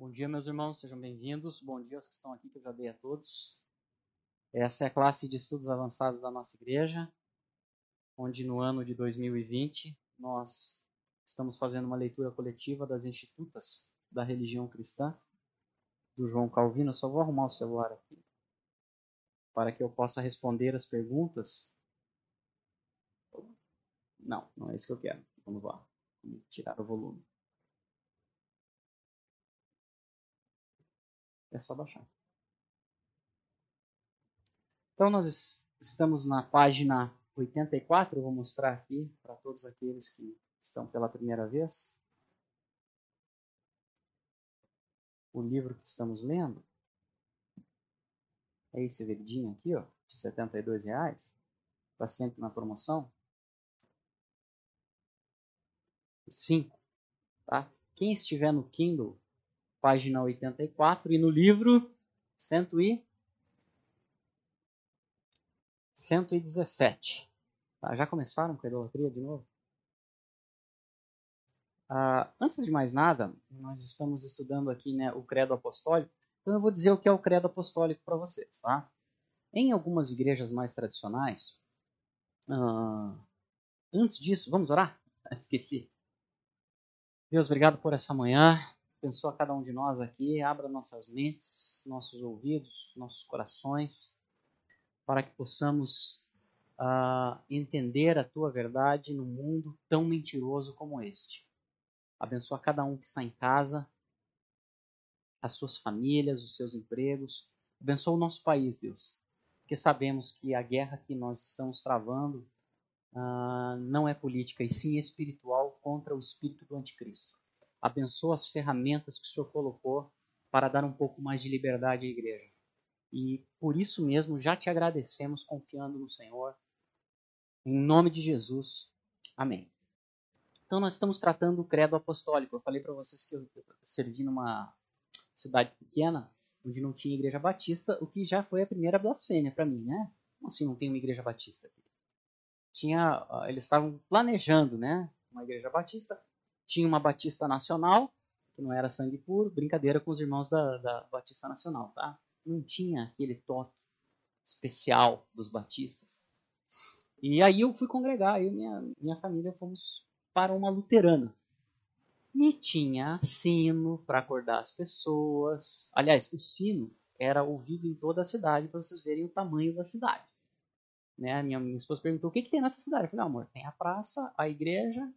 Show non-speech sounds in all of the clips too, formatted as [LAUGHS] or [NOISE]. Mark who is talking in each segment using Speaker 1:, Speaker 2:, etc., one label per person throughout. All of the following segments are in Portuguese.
Speaker 1: Bom dia, meus irmãos, sejam bem-vindos. Bom dia aos que estão aqui, que eu já dei a todos. Essa é a classe de estudos avançados da nossa igreja, onde no ano de 2020 nós estamos fazendo uma leitura coletiva das Institutas da Religião Cristã, do João Calvino. Eu só vou arrumar o celular aqui, para que eu possa responder as perguntas. Não, não é isso que eu quero. Vamos lá, tirar o volume. É só baixar. Então, nós estamos na página 84. Eu vou mostrar aqui para todos aqueles que estão pela primeira vez. O livro que estamos lendo é esse verdinho aqui, ó, de 72 reais. Está sempre na promoção. 5. Tá? Quem estiver no Kindle, página 84, e no livro 100 e 117. Tá, já começaram com a idolatria de novo? Ah, antes de mais nada, nós estamos estudando aqui né, o credo apostólico, então eu vou dizer o que é o credo apostólico para vocês. Tá? Em algumas igrejas mais tradicionais, ah, antes disso, vamos orar? [LAUGHS] Esqueci. Deus, obrigado por essa manhã abençoa cada um de nós aqui, abra nossas mentes, nossos ouvidos, nossos corações, para que possamos uh, entender a tua verdade num mundo tão mentiroso como este. Abençoa cada um que está em casa, as suas famílias, os seus empregos. Abençoa o nosso país, Deus, porque sabemos que a guerra que nós estamos travando uh, não é política, e sim espiritual contra o espírito do anticristo abençoa as ferramentas que o Senhor colocou para dar um pouco mais de liberdade à igreja. E por isso mesmo já te agradecemos confiando no Senhor. Em nome de Jesus. Amém. Então nós estamos tratando o credo apostólico. Eu falei para vocês que eu servi numa cidade pequena onde não tinha igreja batista, o que já foi a primeira blasfêmia para mim, né? Como assim não tem uma igreja batista aqui? Tinha, eles estavam planejando, né, uma igreja batista, tinha uma Batista Nacional, que não era sangue puro, brincadeira com os irmãos da, da Batista Nacional, tá? Não tinha aquele toque especial dos batistas. E aí eu fui congregar, e minha, minha família fomos para uma luterana. E tinha sino para acordar as pessoas. Aliás, o sino era ouvido em toda a cidade para vocês verem o tamanho da cidade. Né? Minha, minha esposa perguntou o que, que tem nessa cidade. Eu falei, amor, tem a praça, a igreja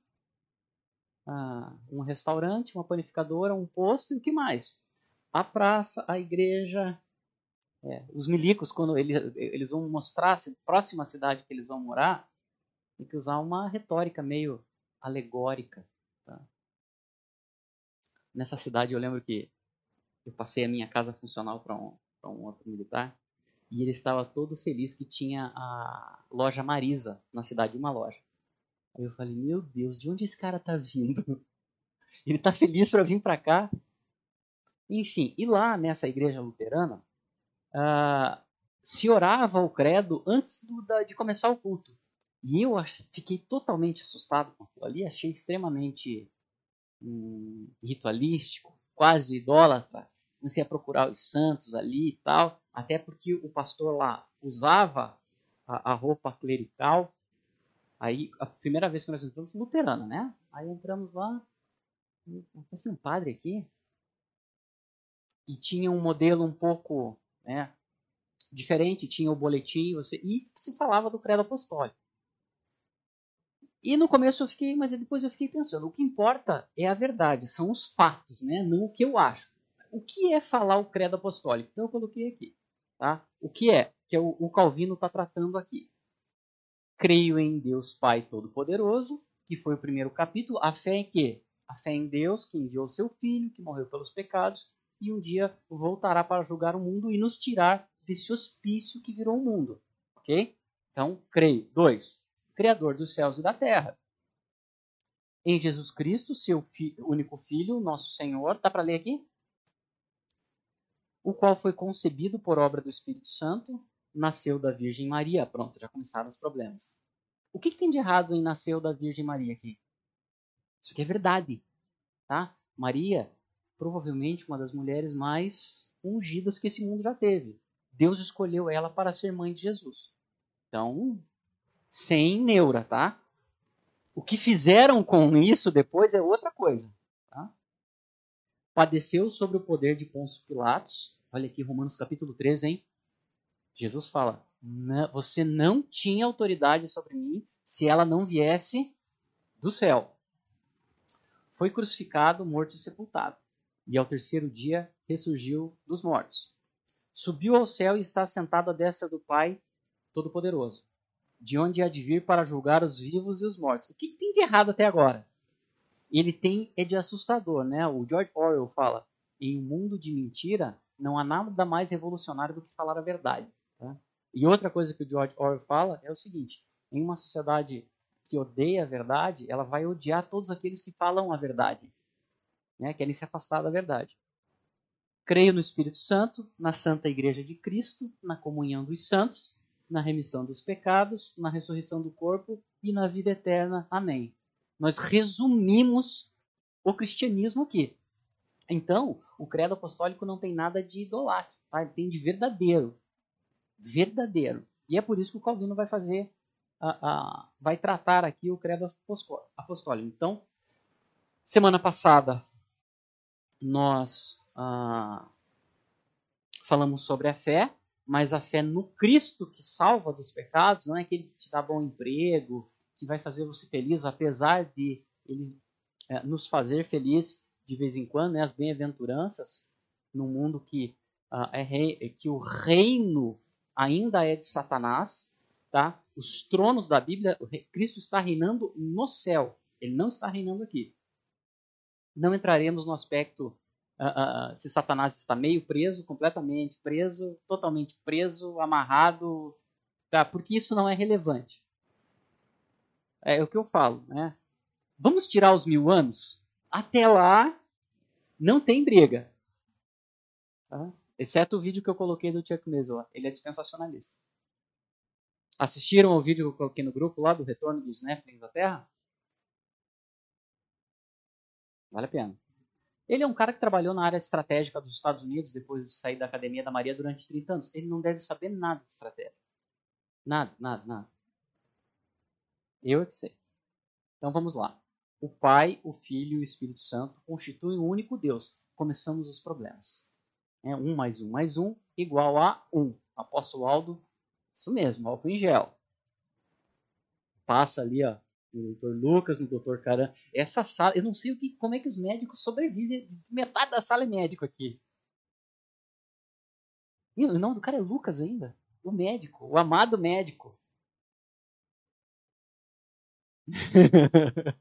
Speaker 1: ah, um restaurante, uma panificadora, um posto e o que mais? A praça, a igreja. É, os milicos, quando eles, eles vão mostrar a próxima cidade que eles vão morar, tem que usar uma retórica meio alegórica. Tá? Nessa cidade eu lembro que eu passei a minha casa funcional para um, um outro militar e ele estava todo feliz que tinha a loja Marisa na cidade, uma loja. Aí eu falei, meu Deus, de onde esse cara tá vindo? [LAUGHS] Ele tá feliz para vir para cá? Enfim, e lá nessa igreja luterana, uh, se orava o credo antes do, da, de começar o culto. E eu fiquei totalmente assustado com aquilo ali, achei extremamente hum, ritualístico, quase idólatra. Comecei a procurar os santos ali e tal, até porque o pastor lá usava a, a roupa clerical Aí, a primeira vez que nós entramos, luterana, né? Aí entramos lá, assim, um padre aqui, e tinha um modelo um pouco né, diferente, tinha o boletim, você, e se falava do credo apostólico. E no começo eu fiquei, mas depois eu fiquei pensando, o que importa é a verdade, são os fatos, né? não o que eu acho. O que é falar o credo apostólico? Então eu coloquei aqui. Tá? O que é? Que é o, o Calvino está tratando aqui. Creio em Deus Pai Todo-Poderoso, que foi o primeiro capítulo. A fé em quê? A fé em Deus, que enviou seu Filho, que morreu pelos pecados, e um dia voltará para julgar o mundo e nos tirar desse hospício que virou o mundo. Ok? Então, creio. Dois, Criador dos céus e da terra. Em Jesus Cristo, seu fi único Filho, nosso Senhor. Dá para ler aqui? O qual foi concebido por obra do Espírito Santo, nasceu da Virgem Maria. Pronto, já começaram os problemas. O que, que tem de errado em nasceu da Virgem Maria aqui? Isso aqui é verdade, tá? Maria provavelmente uma das mulheres mais ungidas que esse mundo já teve. Deus escolheu ela para ser mãe de Jesus. Então, sem neura, tá? O que fizeram com isso depois é outra coisa. Tá? Padeceu sobre o poder de Pôncio Pilatos. Olha aqui, Romanos capítulo 13, hein? Jesus fala: Você não tinha autoridade sobre mim se ela não viesse do céu. Foi crucificado, morto e sepultado. E ao terceiro dia ressurgiu dos mortos. Subiu ao céu e está sentado à destra do Pai Todo-Poderoso, de onde há de vir para julgar os vivos e os mortos. O que, tem de errado até agora? Ele tem é de assustador, né? O George Orwell fala: em um mundo de mentira, não há nada mais revolucionário do que falar a verdade. Tá? E outra coisa que o George Orwell fala é o seguinte: em uma sociedade que odeia a verdade, ela vai odiar todos aqueles que falam a verdade, né? querem se afastar da verdade. Creio no Espírito Santo, na Santa Igreja de Cristo, na comunhão dos santos, na remissão dos pecados, na ressurreição do corpo e na vida eterna. Amém. Nós resumimos o cristianismo aqui. Então, o credo apostólico não tem nada de idolátrico, tá? tem de verdadeiro. Verdadeiro. E é por isso que o Calvino vai fazer, vai tratar aqui o credo apostólico. Então, semana passada, nós ah, falamos sobre a fé, mas a fé no Cristo que salva dos pecados, não é aquele que te dá bom emprego, que vai fazer você feliz, apesar de ele é, nos fazer feliz de vez em quando, né, as bem-aventuranças, num mundo que, uh, é rei, que o reino ainda é de Satanás, tá? Os tronos da Bíblia, Cristo está reinando no céu, ele não está reinando aqui. Não entraremos no aspecto uh, uh, se Satanás está meio preso, completamente preso, totalmente preso, amarrado, tá? porque isso não é relevante. É, é o que eu falo, né? Vamos tirar os mil anos? Até lá, não tem briga. Tá? Exceto o vídeo que eu coloquei do Chuck Mesler. Ele é dispensacionalista. Assistiram ao vídeo que eu coloquei no grupo lá do retorno dos Nephilim da Terra? Vale a pena. Ele é um cara que trabalhou na área estratégica dos Estados Unidos depois de sair da Academia da Maria durante 30 anos. Ele não deve saber nada de estratégia. Nada, nada, nada. Eu é que sei. Então vamos lá. O Pai, o Filho e o Espírito Santo constituem um único Deus. Começamos os problemas. É um mais um mais um igual a um. Apóstolo Aldo, isso mesmo, álcool em gel. Passa ali, ó, no Dr. Lucas, no Dr. Caran. Essa sala, eu não sei o que, como é que os médicos sobrevivem. Metade da sala é médico aqui. E o nome do cara é Lucas ainda. O médico, o amado médico. [LAUGHS]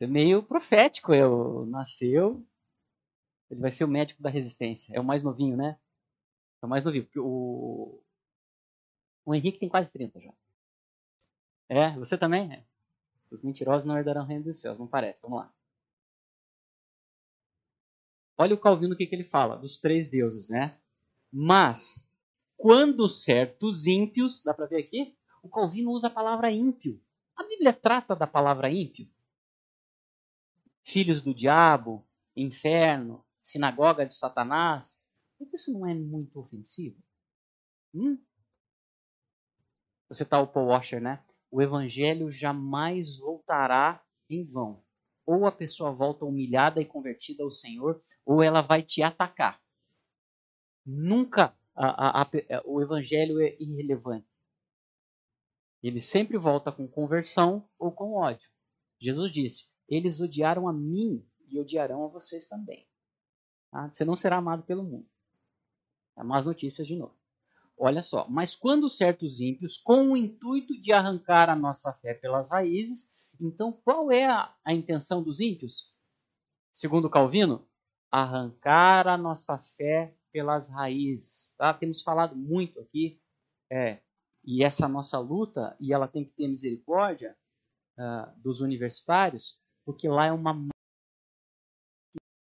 Speaker 1: é meio profético. Eu nasceu. Ele vai ser o médico da resistência. É o mais novinho, né? É o mais novinho. O, o Henrique tem quase 30 já. É, você também? É. Os mentirosos não herdarão o reino dos céus, não parece. Vamos lá. Olha o Calvino o que, que ele fala dos três deuses, né? Mas, quando certos ímpios, dá para ver aqui? O Calvino usa a palavra ímpio. A Bíblia trata da palavra ímpio. Filhos do diabo, inferno, sinagoga de Satanás. Isso não é muito ofensivo? Hum? Você tá o Paul Washer, né? o evangelho jamais voltará em vão. Ou a pessoa volta humilhada e convertida ao Senhor, ou ela vai te atacar. Nunca a, a, a, o evangelho é irrelevante. Ele sempre volta com conversão ou com ódio. Jesus disse: Eles odiaram a mim e odiarão a vocês também. Tá? Você não será amado pelo mundo. É más notícias de novo. Olha só, mas quando certos ímpios, com o intuito de arrancar a nossa fé pelas raízes, então qual é a, a intenção dos ímpios? Segundo Calvino, arrancar a nossa fé pelas raízes. Tá? Temos falado muito aqui, é, e essa nossa luta, e ela tem que ter misericórdia uh, dos universitários, porque lá é uma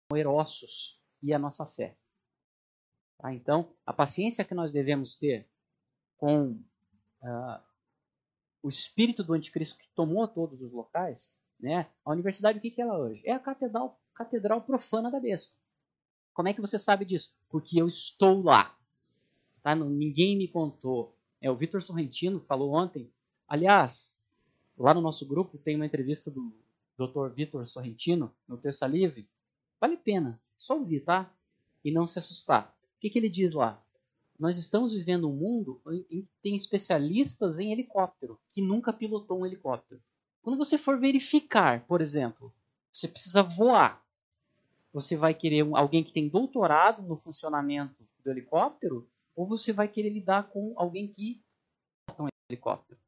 Speaker 1: moer ossos e a nossa fé. Tá? Então, a paciência que nós devemos ter com uh, o espírito do anticristo que tomou todos os locais, né? A universidade, o que, que ela é hoje? É a catedral, catedral profana da besta. Como é que você sabe disso? Porque eu estou lá. Tá? Ninguém me contou. É, o Vitor Sorrentino falou ontem. Aliás, lá no nosso grupo tem uma entrevista do Dr. Vitor Sorrentino, no Terça Livre. Vale a pena. Só ouvir, tá? E não se assustar. O que, que ele diz lá? Nós estamos vivendo um mundo em que tem especialistas em helicóptero, que nunca pilotou um helicóptero. Quando você for verificar, por exemplo, você precisa voar. Você vai querer alguém que tem doutorado no funcionamento do helicóptero ou você vai querer lidar com alguém que pilota um helicóptero.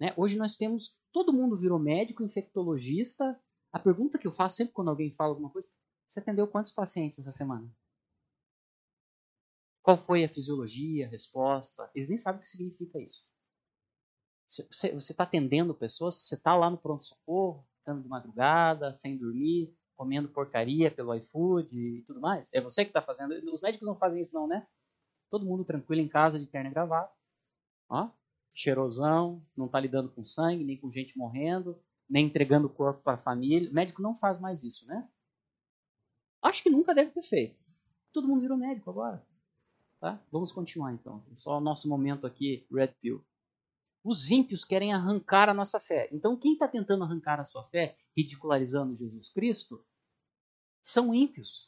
Speaker 1: Né? Hoje nós temos, todo mundo virou médico, infectologista. A pergunta que eu faço sempre quando alguém fala alguma coisa, você atendeu quantos pacientes essa semana? Qual foi a fisiologia, a resposta? Eles nem sabem o que significa isso. Você está atendendo pessoas, você está lá no pronto-socorro, ficando de madrugada, sem dormir, comendo porcaria pelo iFood e tudo mais. É você que está fazendo. Os médicos não fazem isso não, né? Todo mundo tranquilo em casa, de terno e. Ó, cheirosão, não está lidando com sangue, nem com gente morrendo, nem entregando o corpo para a família. O médico não faz mais isso, né? Acho que nunca deve ter feito. Todo mundo virou médico agora. Tá? Vamos continuar então. Só o nosso momento aqui, Red Pill. Os ímpios querem arrancar a nossa fé. Então, quem está tentando arrancar a sua fé, ridicularizando Jesus Cristo, são ímpios.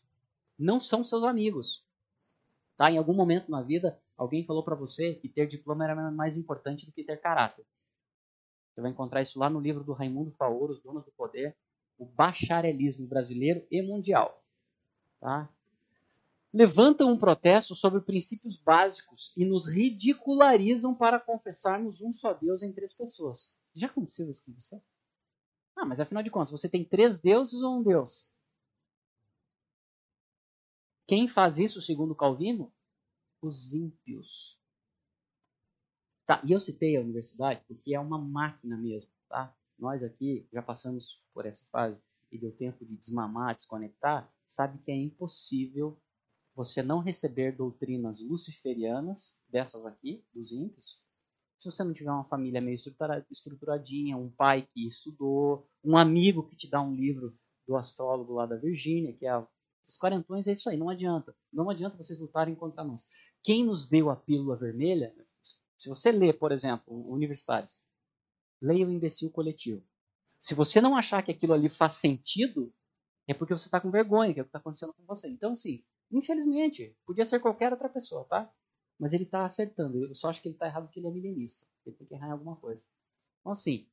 Speaker 1: Não são seus amigos. Tá? Em algum momento na vida, alguém falou para você que ter diploma era mais importante do que ter caráter. Você vai encontrar isso lá no livro do Raimundo Faoro, Os Donos do Poder, o bacharelismo brasileiro e mundial. Tá? levantam um protesto sobre princípios básicos e nos ridicularizam para confessarmos um só Deus em três pessoas. Já aconteceu isso com você? Ah, mas afinal de contas, você tem três deuses ou um Deus? Quem faz isso, segundo Calvino? Os ímpios. Tá, e eu citei a universidade porque é uma máquina mesmo, tá? Nós aqui já passamos por essa fase e deu tempo de desmamar, desconectar, sabe que é impossível você não receber doutrinas luciferianas, dessas aqui, dos ímpios, se você não tiver uma família meio estruturadinha, um pai que estudou, um amigo que te dá um livro do astrólogo lá da Virgínia, que é a, os quarentões, é isso aí, não adianta. Não adianta vocês lutarem contra nós. Quem nos deu a pílula vermelha, se você lê, por exemplo, universitários, leia o imbecil coletivo. Se você não achar que aquilo ali faz sentido, é porque você está com vergonha, que é o que está acontecendo com você. Então, sim, Infelizmente, podia ser qualquer outra pessoa, tá? Mas ele está acertando. Eu só acho que ele está errado porque ele é milenista. Ele tem que errar em alguma coisa. Então, assim,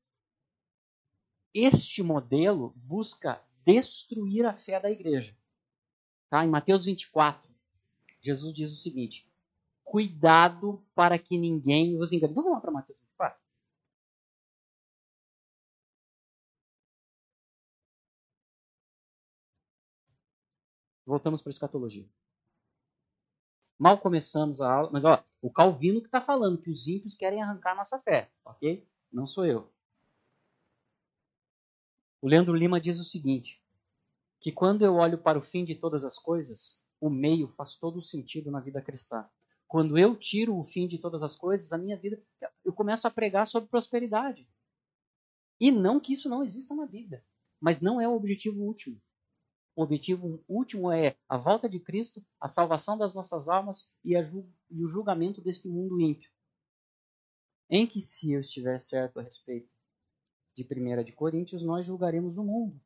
Speaker 1: este modelo busca destruir a fé da igreja. Tá? Em Mateus 24, Jesus diz o seguinte: Cuidado para que ninguém vos engane. Vamos lá para Mateus Voltamos para a escatologia. Mal começamos a aula, mas ó, o Calvino que está falando que os ímpios querem arrancar nossa fé, ok? Não sou eu. O Leandro Lima diz o seguinte: que quando eu olho para o fim de todas as coisas, o meio faz todo o sentido na vida cristã. Quando eu tiro o fim de todas as coisas, a minha vida, eu começo a pregar sobre prosperidade. E não que isso não exista na Bíblia, mas não é o objetivo último. O objetivo último é a volta de Cristo, a salvação das nossas almas e, e o julgamento deste mundo ímpio. Em que, se eu estiver certo a respeito de 1 de Coríntios, nós julgaremos o mundo,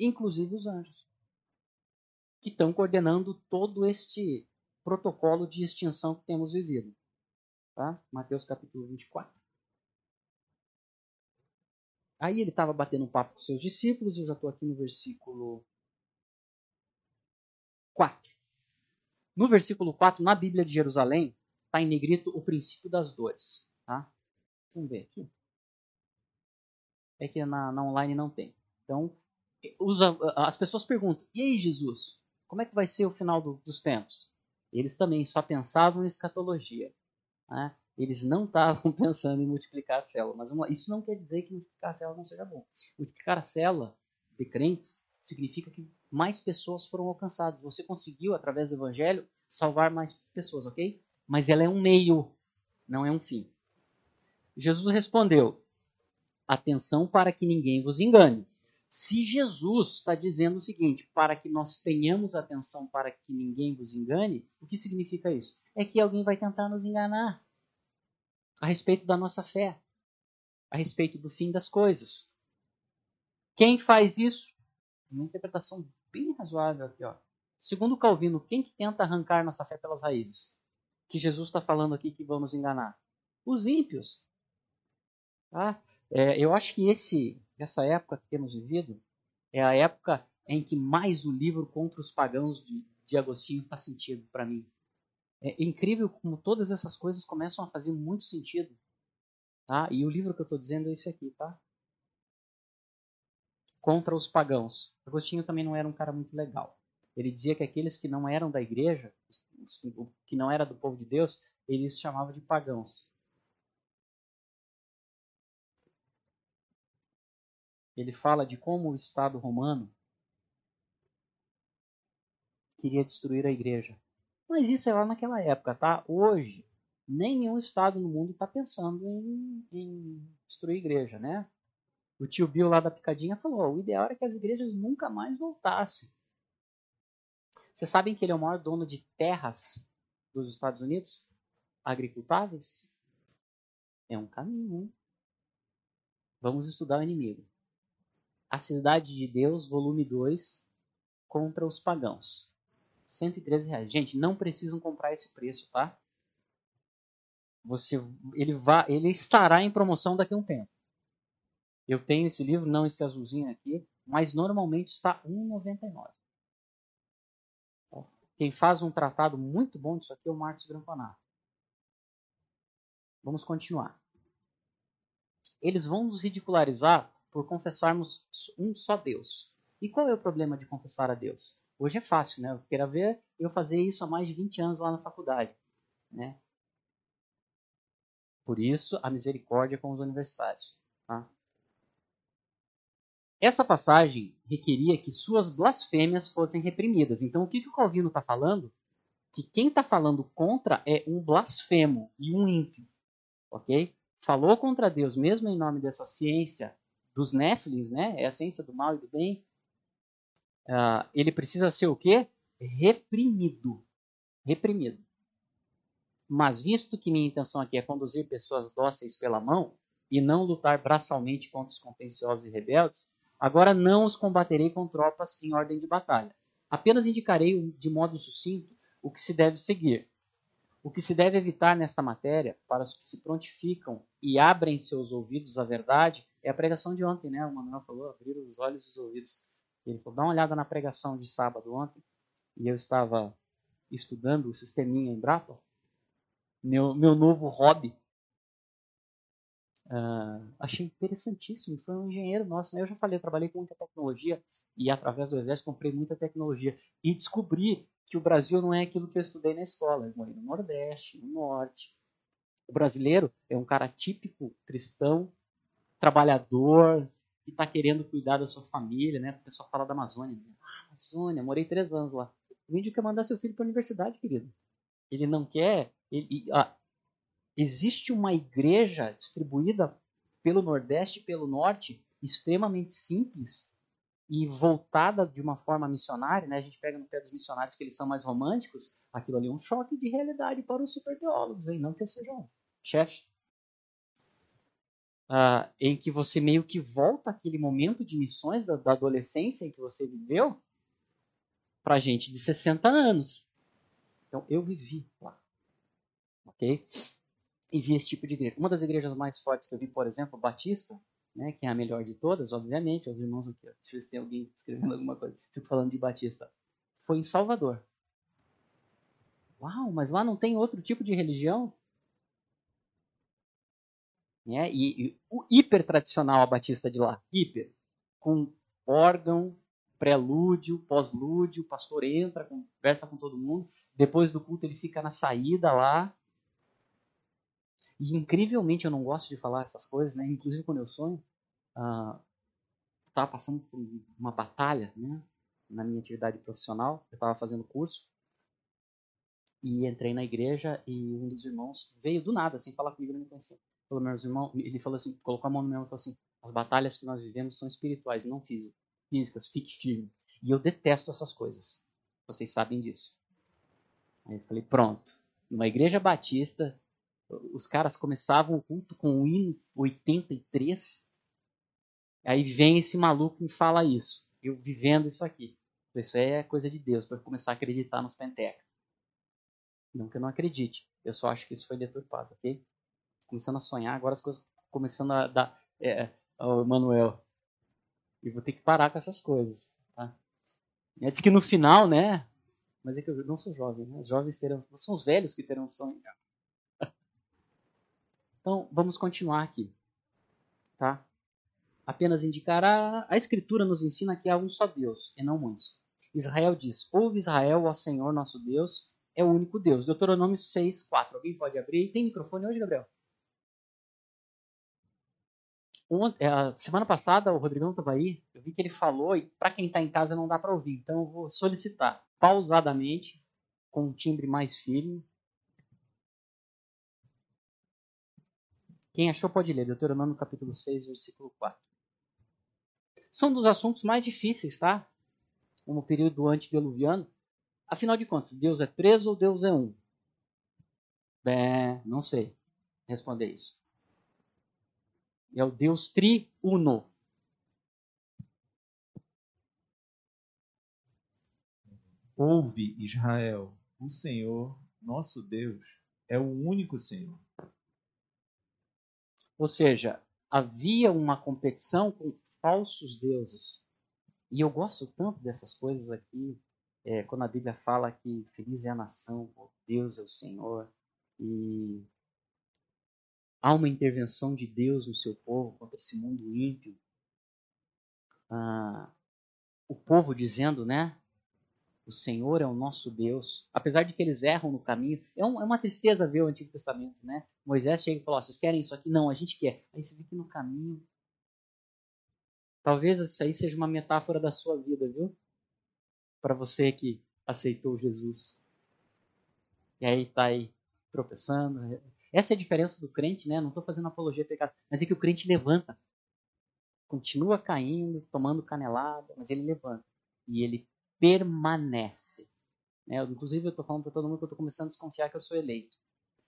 Speaker 1: inclusive os anjos, que estão coordenando todo este protocolo de extinção que temos vivido. Tá? Mateus capítulo 24. Aí ele estava batendo um papo com seus discípulos, eu já estou aqui no versículo 4. No versículo 4, na Bíblia de Jerusalém, está em negrito o princípio das dores. Tá? Vamos ver aqui. É que na, na online não tem. Então, usa, as pessoas perguntam: e aí, Jesus? Como é que vai ser o final do, dos tempos? Eles também só pensavam em escatologia. Né? Eles não estavam [LAUGHS] pensando em multiplicar a célula. Mas isso não quer dizer que multiplicar a célula não seja bom. Multiplicar a célula de crentes significa que mais pessoas foram alcançadas. Você conseguiu, através do Evangelho, salvar mais pessoas, ok? Mas ela é um meio, não é um fim. Jesus respondeu: Atenção para que ninguém vos engane. Se Jesus está dizendo o seguinte, para que nós tenhamos atenção para que ninguém vos engane, o que significa isso? É que alguém vai tentar nos enganar a respeito da nossa fé, a respeito do fim das coisas. Quem faz isso? Uma interpretação bem razoável aqui, ó. Segundo Calvino, quem que tenta arrancar nossa fé pelas raízes? Que Jesus está falando aqui que vão nos enganar? Os ímpios. Tá? É, eu acho que esse, essa época que temos vivido é a época em que mais o livro contra os pagãos de, de Agostinho faz sentido para mim. É incrível como todas essas coisas começam a fazer muito sentido. Tá? E o livro que eu estou dizendo é esse aqui, tá? Contra os pagãos. Agostinho também não era um cara muito legal. Ele dizia que aqueles que não eram da igreja, que não era do povo de Deus, ele os chamava de pagãos. Ele fala de como o Estado romano queria destruir a igreja. Mas isso é lá naquela época, tá? Hoje, nenhum Estado no mundo está pensando em, em, destruir a igreja, né? O tio Bill lá da Picadinha falou: o ideal era que as igrejas nunca mais voltassem. Vocês sabem que ele é o maior dono de terras dos Estados Unidos? Agricultáveis? É um caminho. Hein? Vamos estudar o inimigo. A Cidade de Deus, volume 2, contra os pagãos. 113 reais. Gente, não precisam comprar esse preço, tá? Você, ele, vai, ele estará em promoção daqui a um tempo. Eu tenho esse livro, não esse azulzinho aqui, mas normalmente está R$ 1,99. Quem faz um tratado muito bom disso aqui é o Marcos Grampanato. Vamos continuar. Eles vão nos ridicularizar por confessarmos um só Deus. E qual é o problema de confessar a Deus? Hoje é fácil, né? Eu queira ver eu fazer isso há mais de 20 anos lá na faculdade, né? Por isso, a misericórdia com os universitários. Tá? Essa passagem requeria que suas blasfêmias fossem reprimidas. Então, o que, que o Calvino está falando? Que quem está falando contra é um blasfemo e um ímpio. Ok? Falou contra Deus, mesmo em nome dessa ciência dos Néfilins, né? É a ciência do mal e do bem. Uh, ele precisa ser o quê? Reprimido. Reprimido. Mas visto que minha intenção aqui é conduzir pessoas dóceis pela mão e não lutar braçalmente contra os contenciosos e rebeldes, agora não os combaterei com tropas em ordem de batalha. Apenas indicarei de modo sucinto o que se deve seguir. O que se deve evitar nesta matéria, para os que se prontificam e abrem seus ouvidos à verdade, é a pregação de ontem, né? O Manuel falou, abrir os olhos e os ouvidos. Ele falou, dá uma olhada na pregação de sábado ontem, e eu estava estudando o sisteminha em Brapa, meu, meu novo hobby. Uh, achei interessantíssimo. Foi um engenheiro nosso, né? Eu já falei, eu trabalhei com muita tecnologia e através do exército comprei muita tecnologia e descobri que o Brasil não é aquilo que eu estudei na escola. Eu morei no Nordeste, no Norte. O brasileiro é um cara típico cristão, trabalhador, que está querendo cuidar da sua família, né? O pessoal fala da Amazônia. Ah, Amazônia, morei três anos lá. O índio quer mandar seu filho para a universidade, querido. Ele não quer. Ele, ah, existe uma igreja distribuída pelo Nordeste e pelo Norte, extremamente simples e voltada de uma forma missionária. Né? A gente pega no pé dos missionários que eles são mais românticos. Aquilo ali é um choque de realidade para os super teólogos, hein? não que eu seja um chefe. Uh, em que você meio que volta aquele momento de missões da, da adolescência em que você viveu para gente de 60 anos. Então, eu vivi lá. Ok? E vi esse tipo de igreja. Uma das igrejas mais fortes que eu vi, por exemplo, Batista, né, que é a melhor de todas, obviamente, os irmãos aqui. Deixa eu ver se tem alguém escrevendo alguma coisa. Fico falando de Batista. Foi em Salvador. Uau, mas lá não tem outro tipo de religião? É, e, e o hiper tradicional a Batista de lá, hiper, com órgão, prelúdio, pós-lúdio, o pastor entra, conversa com todo mundo, depois do culto ele fica na saída lá. E incrivelmente eu não gosto de falar essas coisas, né? Inclusive quando eu sonho, uh, estava passando por uma batalha, né? Na minha atividade profissional, eu estava fazendo curso e entrei na igreja e um dos irmãos veio do nada, sem falar comigo, me conhecia. Falou, meus ele falou assim, colocou a mão no meu e falou assim: as batalhas que nós vivemos são espirituais, não físicas, fique firme. E eu detesto essas coisas. Vocês sabem disso. Aí eu falei, pronto. Numa igreja batista, os caras começavam o culto com o hino 83. Aí vem esse maluco e fala isso. Eu vivendo isso aqui. Isso é coisa de Deus, para começar a acreditar nos pentecas. Não que eu não acredite. Eu só acho que isso foi deturpado, ok? Começando a sonhar, agora as coisas começando a dar. É, oh, Manuel. E vou ter que parar com essas coisas. Tá? É, diz que no final, né? Mas é que eu não sou jovem, né? Os jovens terão. São os velhos que terão sonho. Então, vamos continuar aqui. Tá? Apenas indicará. A Escritura nos ensina que há um só Deus, e não muitos. Israel diz: Ouve Israel, ó Senhor nosso Deus, é o único Deus. Deuteronômio 6, 4. Alguém pode abrir? Tem microfone hoje, Gabriel? Ontem, é, semana passada, o Rodrigão estava aí, eu vi que ele falou, e para quem está em casa não dá para ouvir, então eu vou solicitar pausadamente, com um timbre mais firme. Quem achou pode ler, Deuteronômio capítulo 6, versículo 4. São dos assuntos mais difíceis, tá? Como o período antediluviano. Afinal de contas, Deus é três ou Deus é um? Bem, não sei responder isso. É o Deus triuno.
Speaker 2: Ouve, Israel, o Senhor, nosso Deus, é o único Senhor.
Speaker 1: Ou seja, havia uma competição com falsos deuses. E eu gosto tanto dessas coisas aqui, é, quando a Bíblia fala que feliz é a nação, Deus é o Senhor, e há uma intervenção de Deus no seu povo contra esse mundo ímpio. Ah, o povo dizendo, né? O Senhor é o nosso Deus. Apesar de que eles erram no caminho. É, um, é uma tristeza ver o Antigo Testamento, né? Moisés chega e fala: vocês querem isso aqui? Não, a gente quer. Aí você vê que no caminho. Talvez isso aí seja uma metáfora da sua vida, viu? Para você que aceitou Jesus. E aí tá aí tropeçando, essa é a diferença do crente, né? Não estou fazendo apologia a pecado, mas é que o crente levanta. Continua caindo, tomando canelada, mas ele levanta. E ele permanece. Né? Inclusive, eu estou falando para todo mundo que eu estou começando a desconfiar que eu sou eleito.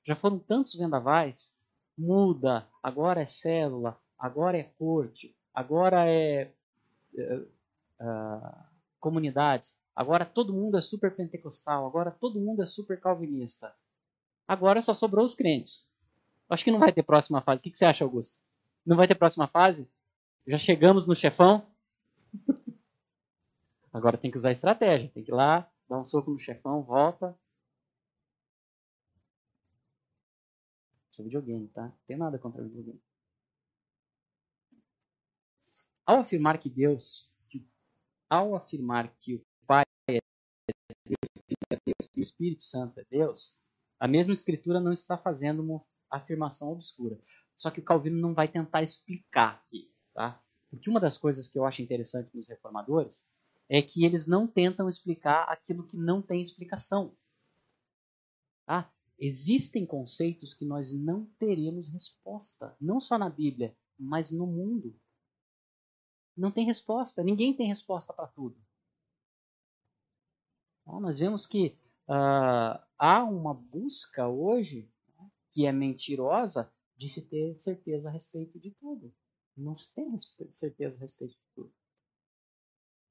Speaker 1: Já foram tantos vendavais, muda, agora é célula, agora é corte, agora é uh, uh, comunidades, agora todo mundo é super pentecostal, agora todo mundo é super calvinista. Agora só sobrou os crentes. Acho que não vai ter próxima fase. O que você acha, Augusto? Não vai ter próxima fase? Já chegamos no chefão? [LAUGHS] Agora tem que usar estratégia. Tem que ir lá, dar um soco no chefão, volta. Isso é videogame, tá? Não tem nada contra videogame. Ao afirmar que Deus, ao afirmar que o Pai é Deus, que o Espírito Santo é Deus, a mesma escritura não está fazendo uma afirmação obscura. Só que o Calvino não vai tentar explicar aqui, tá? Porque uma das coisas que eu acho interessante nos reformadores é que eles não tentam explicar aquilo que não tem explicação. Tá? Existem conceitos que nós não teremos resposta, não só na Bíblia, mas no mundo. Não tem resposta, ninguém tem resposta para tudo. Então, nós vemos que uh, há uma busca hoje né, que é mentirosa de se ter certeza a respeito de tudo. Não se tem certeza a respeito de tudo.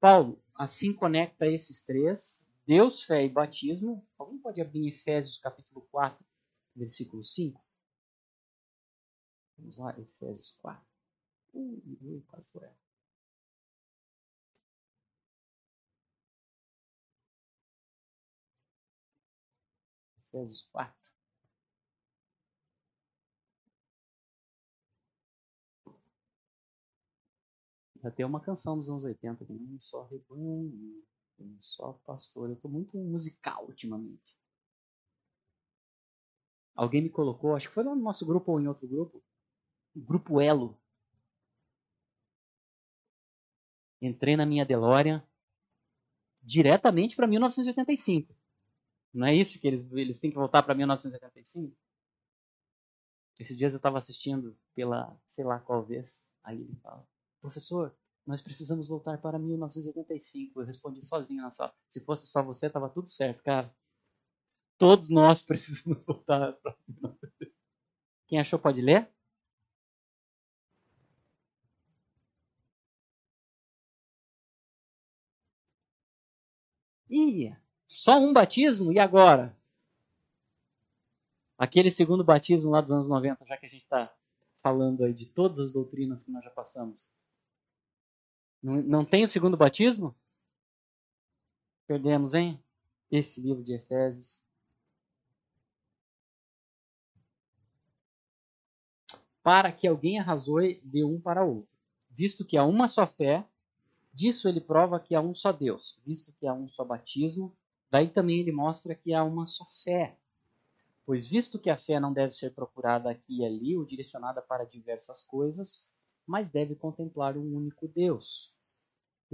Speaker 1: Paulo assim conecta esses três: Deus, fé e batismo. Alguém pode abrir Efésios capítulo 4, versículo 5? Vamos lá, Efésios 4. Ui, ui, quase por. Efésios 4. Já tem uma canção dos anos 80 que um só rebanho, um só pastor. Eu estou muito musical ultimamente. Alguém me colocou, acho que foi lá no nosso grupo ou em outro grupo, o grupo Elo. Entrei na minha DeLorean diretamente para 1985. Não é isso que eles, eles têm que voltar para 1985? Esses dias eu estava assistindo pela, sei lá qual vez, aí ele fala, professor, Nós precisamos voltar para 1985. Eu respondi sozinho na sala. Se fosse só você, estava tudo certo, cara. Todos nós [LAUGHS] precisamos voltar para 1985. Quem achou pode ler? Ih, só um batismo? E agora? Aquele segundo batismo lá dos anos 90, já que a gente está falando aí de todas as doutrinas que nós já passamos. Não, tem o segundo batismo? Perdemos, hein? Esse livro de Efésios. Para que alguém arrazoe de um para outro. Visto que há uma só fé, disso ele prova que há um só Deus. Visto que há um só batismo, daí também ele mostra que há uma só fé. Pois visto que a fé não deve ser procurada aqui e ali ou direcionada para diversas coisas, mas deve contemplar um único Deus.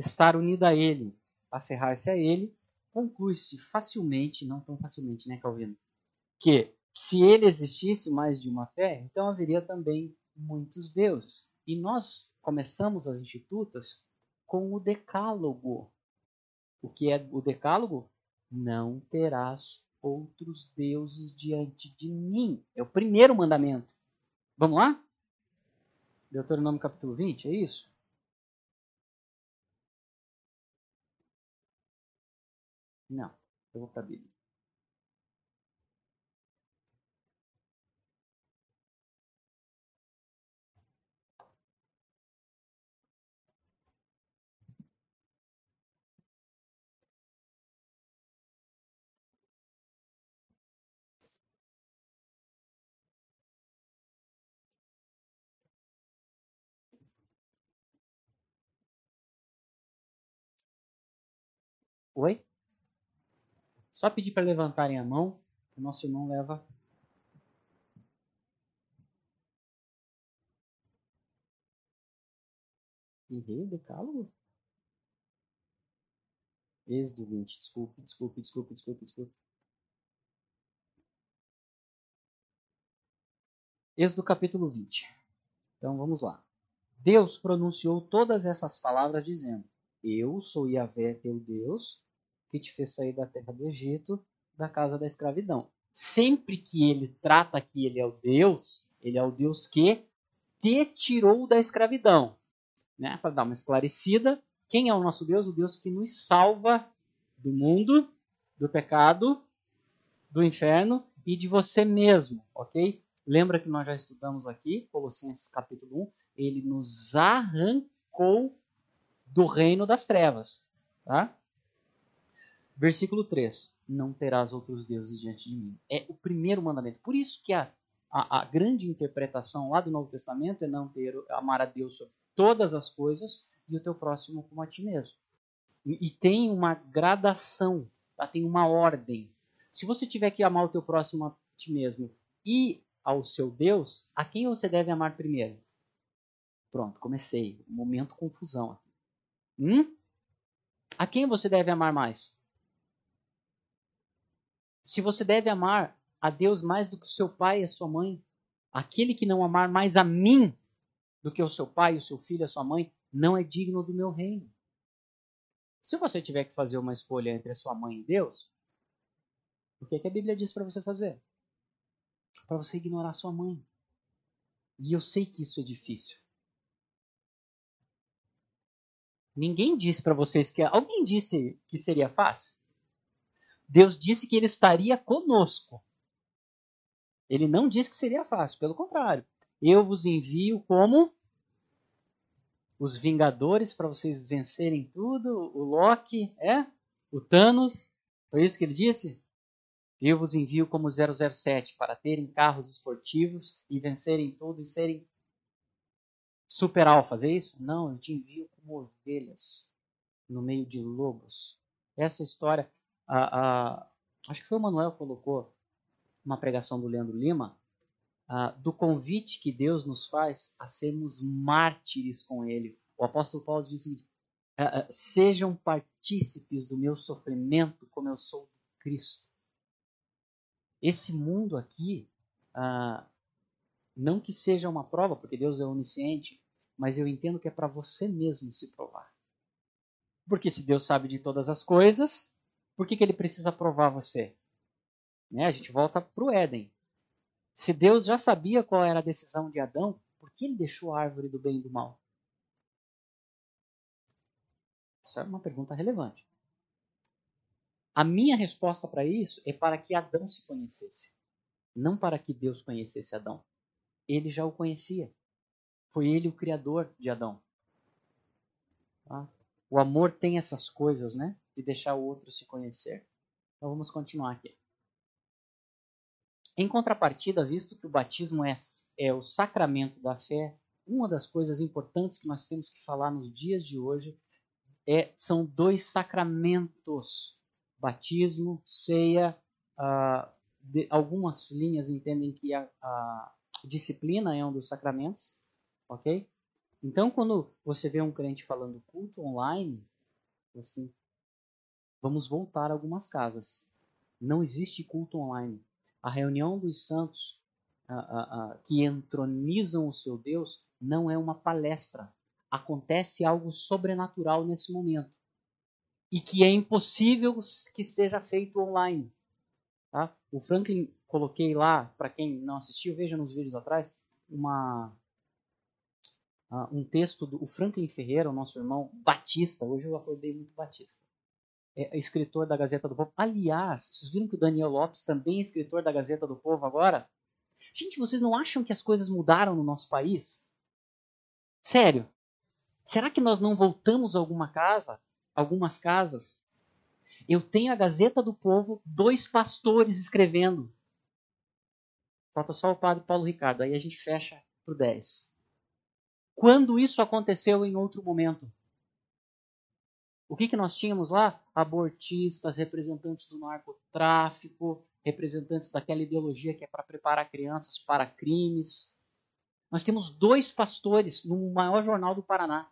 Speaker 1: Estar unida a Ele, aferrar-se a Ele, conclui-se facilmente, não tão facilmente, né, Calvino? Que se ele existisse mais de uma fé, então haveria também muitos deuses. E nós começamos as institutas com o decálogo. O que é o decálogo? Não terás outros deuses diante de mim. É o primeiro mandamento. Vamos lá? Deuteronômio capítulo 20, é isso? Não, eu vou para a Bíblia. Oi? Só pedir para levantarem a mão, o nosso irmão leva. Errei o decálogo? Êxodo 20. Desculpe, desculpe, desculpe, desculpe, desculpe. Êxodo capítulo 20. Então vamos lá. Deus pronunciou todas essas palavras dizendo: Eu sou Yahvé, teu Deus, que te fez sair da terra do Egito, da casa da escravidão. Sempre que ele trata que ele é o Deus, ele é o Deus que te tirou da escravidão. Né? Para dar uma esclarecida, quem é o nosso Deus? O Deus que nos salva do mundo, do pecado, do inferno e de você mesmo, ok? Lembra que nós já estudamos aqui, Colossenses capítulo 1, ele nos arrancou do reino das trevas, tá? Versículo 3: Não terás outros deuses diante de mim. É o primeiro mandamento. Por isso que a, a, a grande interpretação lá do Novo Testamento é não ter amar a Deus sobre todas as coisas e o teu próximo como a ti mesmo. E, e tem uma gradação, tá? tem uma ordem. Se você tiver que amar o teu próximo a ti mesmo e ao seu Deus, a quem você deve amar primeiro? Pronto, comecei. Momento confusão. Hum? A quem você deve amar mais? Se você deve amar a Deus mais do que o seu pai e a sua mãe, aquele que não amar mais a mim do que o seu pai, o seu filho, a sua mãe, não é digno do meu reino. Se você tiver que fazer uma escolha entre a sua mãe e Deus, o que, é que a Bíblia diz para você fazer? Para você ignorar a sua mãe. E eu sei que isso é difícil. Ninguém disse para vocês que. Alguém disse que seria fácil? Deus disse que ele estaria conosco. Ele não disse que seria fácil, pelo contrário. Eu vos envio como os Vingadores para vocês vencerem tudo. O Loki, é? O Thanos, foi isso que ele disse? Eu vos envio como 007 para terem carros esportivos e vencerem tudo e serem super alfas, é isso? Não, eu te envio como ovelhas no meio de lobos. Essa história a, a, acho que foi o Manuel que colocou uma pregação do Leandro Lima, a, do convite que Deus nos faz a sermos mártires com Ele. O apóstolo Paulo diz assim, sejam partícipes do meu sofrimento como eu sou de Cristo. Esse mundo aqui, não que seja uma prova, porque Deus é onisciente, mas eu entendo que é para você mesmo se provar. Porque se Deus sabe de todas as coisas, por que, que ele precisa provar você? Né? A gente volta para o Éden. Se Deus já sabia qual era a decisão de Adão, por que ele deixou a árvore do bem e do mal? Essa é uma pergunta relevante. A minha resposta para isso é para que Adão se conhecesse, não para que Deus conhecesse Adão. Ele já o conhecia. Foi ele o criador de Adão. Tá? O amor tem essas coisas, né? De deixar o outro se conhecer. Então vamos continuar aqui. Em contrapartida, visto que o batismo é, é o sacramento da fé, uma das coisas importantes que nós temos que falar nos dias de hoje é, são dois sacramentos: batismo, ceia. Uh, de, algumas linhas entendem que a, a disciplina é um dos sacramentos, ok? Então, quando você vê um crente falando culto online, assim, vamos voltar a algumas casas. Não existe culto online. A reunião dos santos a, a, a, que entronizam o seu Deus não é uma palestra. Acontece algo sobrenatural nesse momento. E que é impossível que seja feito online. Tá? O Franklin, coloquei lá, para quem não assistiu, veja nos vídeos atrás, uma, uh, um texto do Franklin Ferreira, o nosso irmão Batista. Hoje eu acordei muito Batista. É, é escritor da Gazeta do Povo. Aliás, vocês viram que o Daniel Lopes também é escritor da Gazeta do Povo agora? Gente, vocês não acham que as coisas mudaram no nosso país? Sério? Será que nós não voltamos a alguma casa, algumas casas? Eu tenho a Gazeta do Povo, dois pastores escrevendo. Falta só o padre Paulo Ricardo, aí a gente fecha pro 10 quando isso aconteceu em outro momento. O que, que nós tínhamos lá? Abortistas, representantes do narcotráfico, representantes daquela ideologia que é para preparar crianças para crimes. Nós temos dois pastores no maior jornal do Paraná.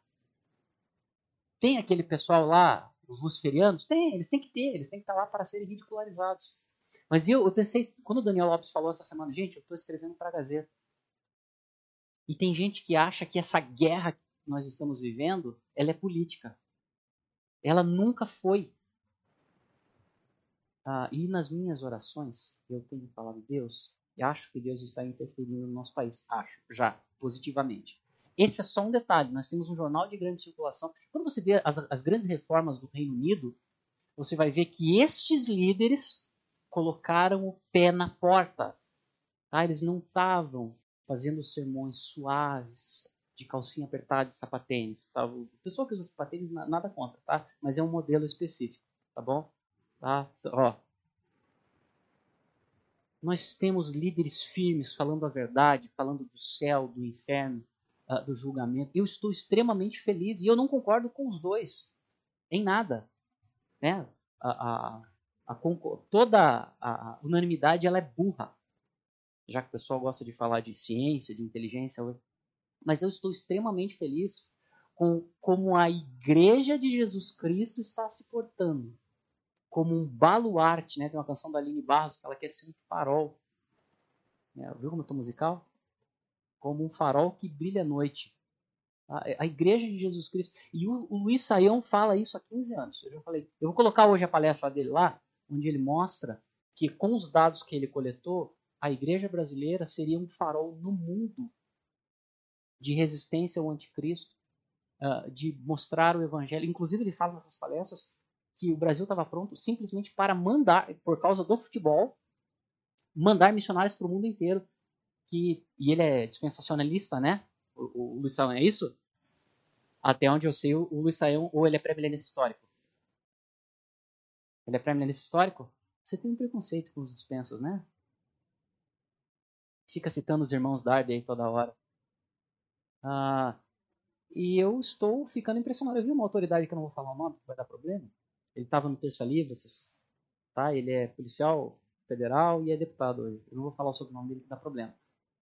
Speaker 1: Tem aquele pessoal lá, os luciferianos? Tem, eles têm que ter, eles têm que estar lá para serem ridicularizados. Mas eu, eu pensei, quando o Daniel Lopes falou essa semana, gente, eu estou escrevendo para a Gazeta. E tem gente que acha que essa guerra que nós estamos vivendo, ela é política. Ela nunca foi. Ah, e nas minhas orações, eu tenho falado, Deus, eu acho que Deus está interferindo no nosso país. Acho, já, positivamente. Esse é só um detalhe. Nós temos um jornal de grande circulação. Quando você vê as, as grandes reformas do Reino Unido, você vai ver que estes líderes colocaram o pé na porta. Tá? Eles não estavam fazendo sermões suaves, de calcinha apertada e sapatênis. Tá? O pessoal que usa sapatênis, nada contra, tá? Mas é um modelo específico, tá bom? Tá? Ó. Nós temos líderes firmes falando a verdade, falando do céu, do inferno, uh, do julgamento. Eu estou extremamente feliz e eu não concordo com os dois, em nada. Né? A, a, a, toda a unanimidade ela é burra já que o pessoal gosta de falar de ciência, de inteligência, mas eu estou extremamente feliz com como a Igreja de Jesus Cristo está se portando como um baluarte, né? Tem uma canção da Aline Barros que ela quer ser um farol. É, viu como eu estou musical? Como um farol que brilha à noite. A, a Igreja de Jesus Cristo. E o, o, Luiz Saião fala isso há 15 anos. Eu já falei. Eu vou colocar hoje a palestra dele lá, onde ele mostra que com os dados que ele coletou, a igreja brasileira seria um farol no mundo de resistência ao anticristo, uh, de mostrar o evangelho. Inclusive, ele fala nessas palestras que o Brasil estava pronto simplesmente para mandar, por causa do futebol, mandar missionários para o mundo inteiro. Que, e ele é dispensacionalista, né? O, o Luiz Saião é isso? Até onde eu sei, o, o Luiz Saião, ou ele é pré-milenista histórico? Ele é pré-milenista histórico? Você tem um preconceito com os dispensas, né? fica citando os irmãos Darby aí toda hora. Ah, e eu estou ficando impressionado. Eu vi uma autoridade que eu não vou falar o nome, que vai dar problema. Ele estava no Terça Livre, tá? ele é policial federal e é deputado hoje. Eu não vou falar sobre o nome dele que dá problema.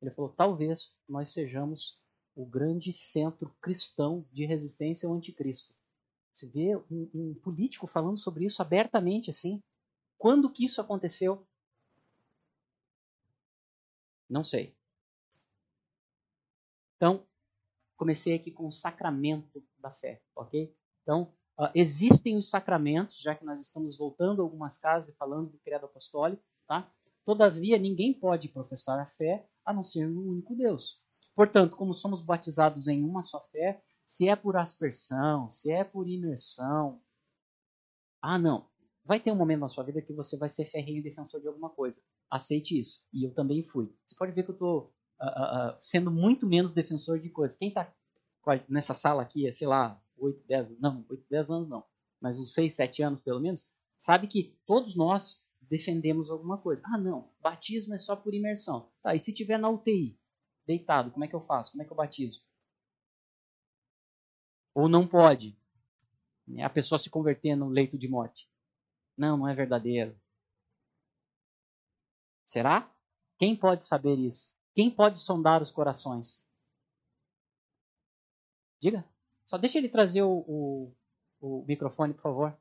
Speaker 1: Ele falou: talvez nós sejamos o grande centro cristão de resistência ao anticristo. Você vê um, um político falando sobre isso abertamente assim. Quando que isso aconteceu? Não sei. Então, comecei aqui com o sacramento da fé, ok? Então, uh, existem os sacramentos, já que nós estamos voltando a algumas casas e falando do credo apostólico, tá? Todavia, ninguém pode professar a fé a não ser no único Deus. Portanto, como somos batizados em uma só fé, se é por aspersão, se é por imersão, ah, não. Vai ter um momento na sua vida que você vai ser ferrenho defensor de alguma coisa. Aceite isso. E eu também fui. Você pode ver que eu estou uh, uh, sendo muito menos defensor de coisas. Quem está nessa sala aqui, sei lá, 8, 10, não, 8, 10 anos não, mas uns 6, 7 anos pelo menos, sabe que todos nós defendemos alguma coisa. Ah, não, batismo é só por imersão. Tá, e se tiver na UTI, deitado, como é que eu faço? Como é que eu batizo? Ou não pode? A pessoa se converter no leito de morte. Não, não é verdadeiro. Será? Quem pode saber isso? Quem pode sondar os corações? Diga. Só deixa ele trazer o, o, o microfone, por favor,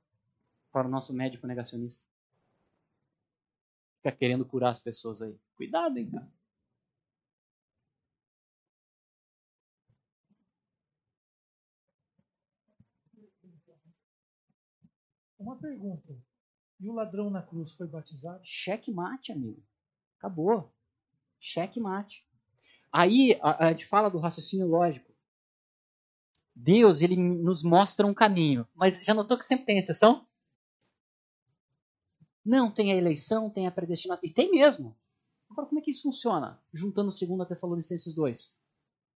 Speaker 1: para o nosso médico negacionista. Fica querendo curar as pessoas aí. Cuidado, hein, cara.
Speaker 3: Uma pergunta. E o ladrão na cruz foi batizado?
Speaker 1: Cheque mate, amigo. Acabou. Cheque mate. Aí a, a gente fala do raciocínio lógico. Deus, ele nos mostra um caminho. Mas já notou que sempre tem exceção? Não, tem a eleição, tem a predestinação. E tem mesmo. Agora, como é que isso funciona? Juntando 2 Tessalonicenses 2.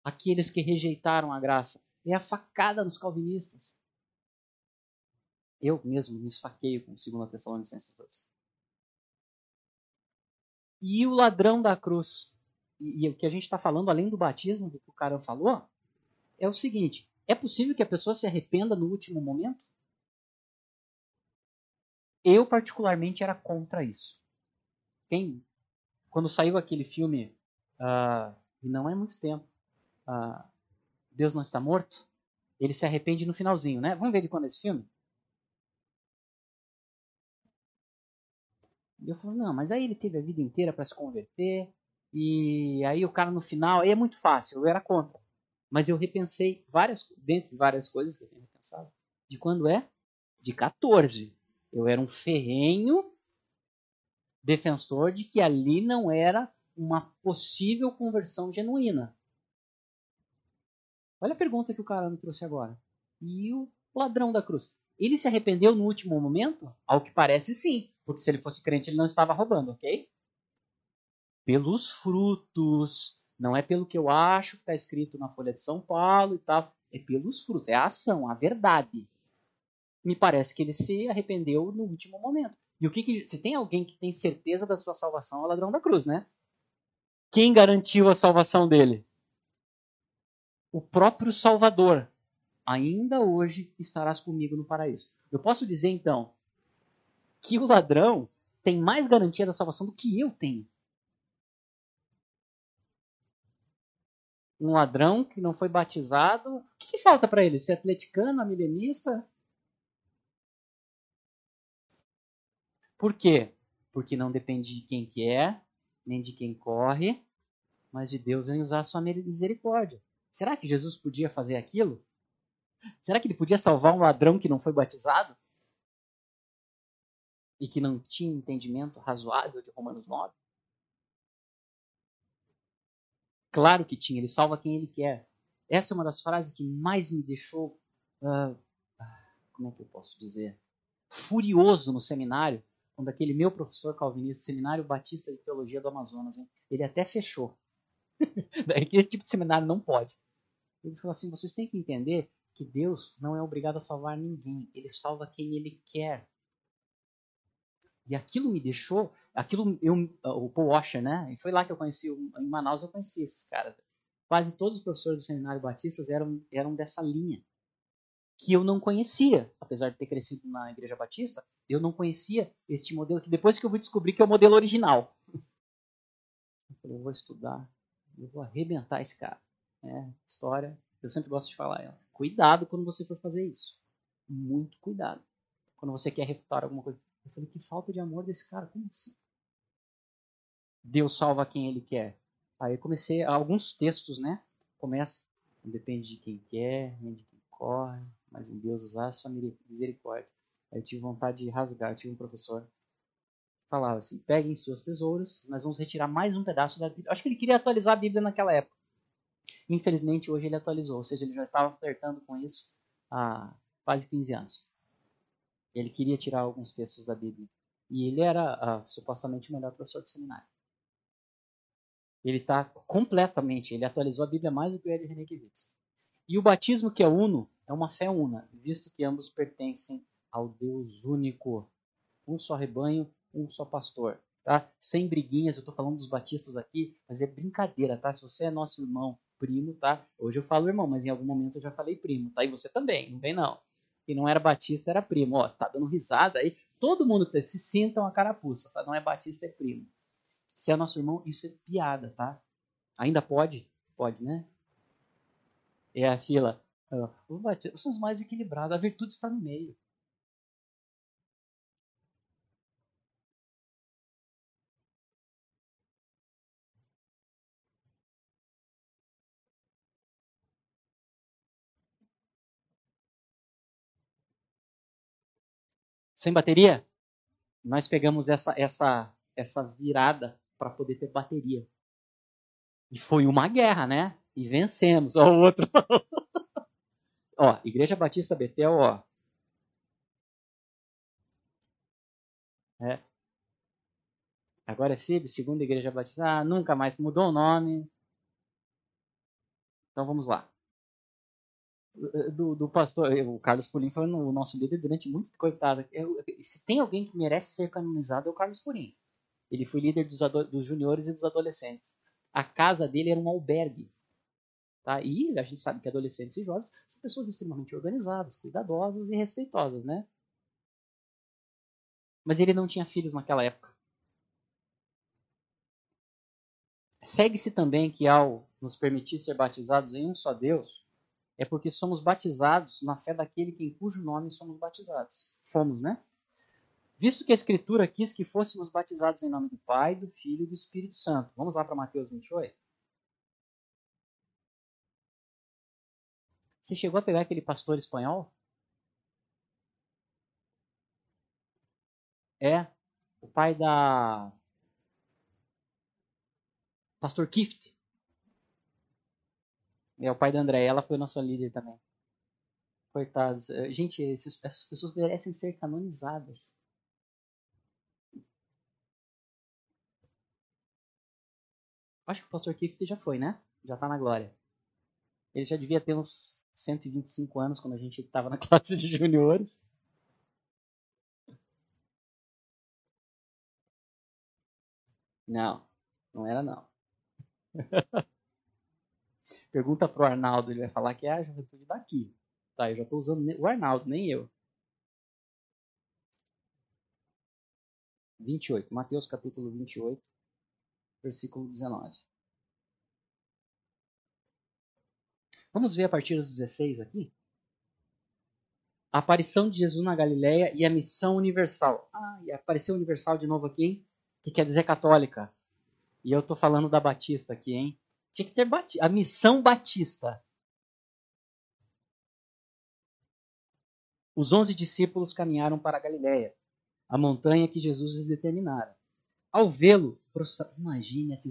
Speaker 1: Aqueles que rejeitaram a graça. É a facada nos calvinistas. Eu mesmo me esfaqueio com 2 Tessalonicenses 2. E o ladrão da cruz. E, e o que a gente está falando, além do batismo, do que o cara falou, é o seguinte: é possível que a pessoa se arrependa no último momento? Eu, particularmente, era contra isso. Quem, quando saiu aquele filme, uh, e não é muito tempo, uh, Deus não está morto, ele se arrepende no finalzinho, né? Vamos ver de quando é esse filme? E eu falo, não, mas aí ele teve a vida inteira para se converter, e aí o cara no final, é muito fácil, eu era contra. Mas eu repensei várias, dentre várias coisas que eu tenho repensado, de quando é? De 14. Eu era um ferrenho defensor de que ali não era uma possível conversão genuína. Olha a pergunta que o cara me trouxe agora. E o ladrão da cruz? Ele se arrependeu no último momento? Ao que parece, sim. Porque se ele fosse crente, ele não estava roubando, ok? Pelos frutos. Não é pelo que eu acho que está escrito na Folha de São Paulo e tal. É pelos frutos. É a ação, a verdade. Me parece que ele se arrependeu no último momento. E o que, que se tem alguém que tem certeza da sua salvação é o ladrão da cruz, né? Quem garantiu a salvação dele? O próprio Salvador ainda hoje estarás comigo no paraíso. Eu posso dizer então que o ladrão tem mais garantia da salvação do que eu tenho. Um ladrão que não foi batizado, o que, que falta para ele? Ser atleticano, milenista? Por quê? Porque não depende de quem quer, nem de quem corre, mas de Deus em usar a sua misericórdia. Será que Jesus podia fazer aquilo? Será que ele podia salvar um ladrão que não foi batizado? E que não tinha entendimento razoável de Romanos 9? Claro que tinha, ele salva quem ele quer. Essa é uma das frases que mais me deixou. Uh, como é que eu posso dizer? Furioso no seminário, quando aquele meu professor calvinista, Seminário Batista de Teologia do Amazonas, hein, ele até fechou. [LAUGHS] Esse tipo de seminário não pode. Ele falou assim: vocês têm que entender que Deus não é obrigado a salvar ninguém, ele salva quem ele quer. E aquilo me deixou, aquilo eu, o Paul Washer, né? E foi lá que eu conheci, em Manaus eu conheci esses caras. Quase todos os professores do seminário batistas eram, eram dessa linha, que eu não conhecia, apesar de ter crescido na igreja batista, eu não conhecia este modelo, que depois que eu fui descobrir que é o modelo original. Eu falei, eu vou estudar, eu vou arrebentar esse cara. É, história, eu sempre gosto de falar. Cuidado quando você for fazer isso. Muito cuidado. Quando você quer refutar alguma coisa. Eu falei, que falta de amor desse cara. Como assim? Deus salva quem ele quer. Aí eu comecei, alguns textos, né? Começa. Depende de quem quer, nem de quem corre, mas em Deus usar sua misericórdia. Aí eu tive vontade de rasgar. Eu tive um professor que falava assim: peguem suas tesouras, nós vamos retirar mais um pedaço da Bíblia. Acho que ele queria atualizar a Bíblia naquela época. Infelizmente, hoje ele atualizou, ou seja, ele já estava flertando com isso há quase 15 anos. Ele queria tirar alguns textos da Bíblia. E ele era ah, supostamente o melhor professor de seminário. Ele está completamente, ele atualizou a Bíblia mais do que o Ed Renekiewicz. E o batismo que é uno é uma fé una, visto que ambos pertencem ao Deus único. Um só rebanho, um só pastor. Tá? Sem briguinhas, eu estou falando dos batistas aqui, mas é brincadeira, tá? Se você é nosso irmão, primo, tá? Hoje eu falo irmão, mas em algum momento eu já falei primo, tá? E você também, não vem não. E não era batista, era primo. Ó, tá dando risada aí. Todo mundo que se sinta uma carapuça, tá? Não é batista, é primo. Se é nosso irmão, isso é piada, tá? Ainda pode? Pode, né? É a fila. Os batistas são os mais equilibrados. A virtude está no meio. Sem bateria? Nós pegamos essa essa essa virada para poder ter bateria. E foi uma guerra, né? E vencemos. Ó, o outro. [LAUGHS] ó, Igreja Batista Betel, ó. É. Agora é CIB, segunda Igreja Batista. Ah, nunca mais mudou o nome. Então vamos lá. Do, do, pastor, o Carlos Purim foi o nosso líder durante muito coitado. Eu, se tem alguém que merece ser canonizado é o Carlos Purim. Ele foi líder dos, dos juniores e dos adolescentes. A casa dele era um albergue. Tá? E a gente sabe que adolescentes e jovens são pessoas extremamente organizadas, cuidadosas e respeitosas, né? Mas ele não tinha filhos naquela época. Segue-se também que ao nos permitir ser batizados em um só Deus, é porque somos batizados na fé daquele em cujo nome somos batizados. Fomos, né? Visto que a Escritura quis que fôssemos batizados em nome do Pai, do Filho e do Espírito Santo. Vamos lá para Mateus 28? Você chegou a pegar aquele pastor espanhol? É, o pai da. Pastor Kift. É o pai da André, ela foi nossa líder também. Coitados. Gente, esses, essas pessoas merecem ser canonizadas. Acho que o pastor Kift já foi, né? Já tá na glória. Ele já devia ter uns 125 anos quando a gente estava na [LAUGHS] classe de juniores. Não, não era não. [LAUGHS] Pergunta pro Arnaldo, ele vai falar que é a juventude daqui. Tá, eu já estou usando o Arnaldo, nem eu. 28, Mateus capítulo 28 versículo 19. Vamos ver a partir dos 16 aqui? A aparição de Jesus na Galileia e a missão universal. Ah, e apareceu universal de novo aqui, hein? Que quer dizer católica. E eu tô falando da Batista aqui, hein? Tinha que ter a missão Batista. Os onze discípulos caminharam para a Galileia, a montanha que Jesus lhes determinara. Ao vê-lo, imagine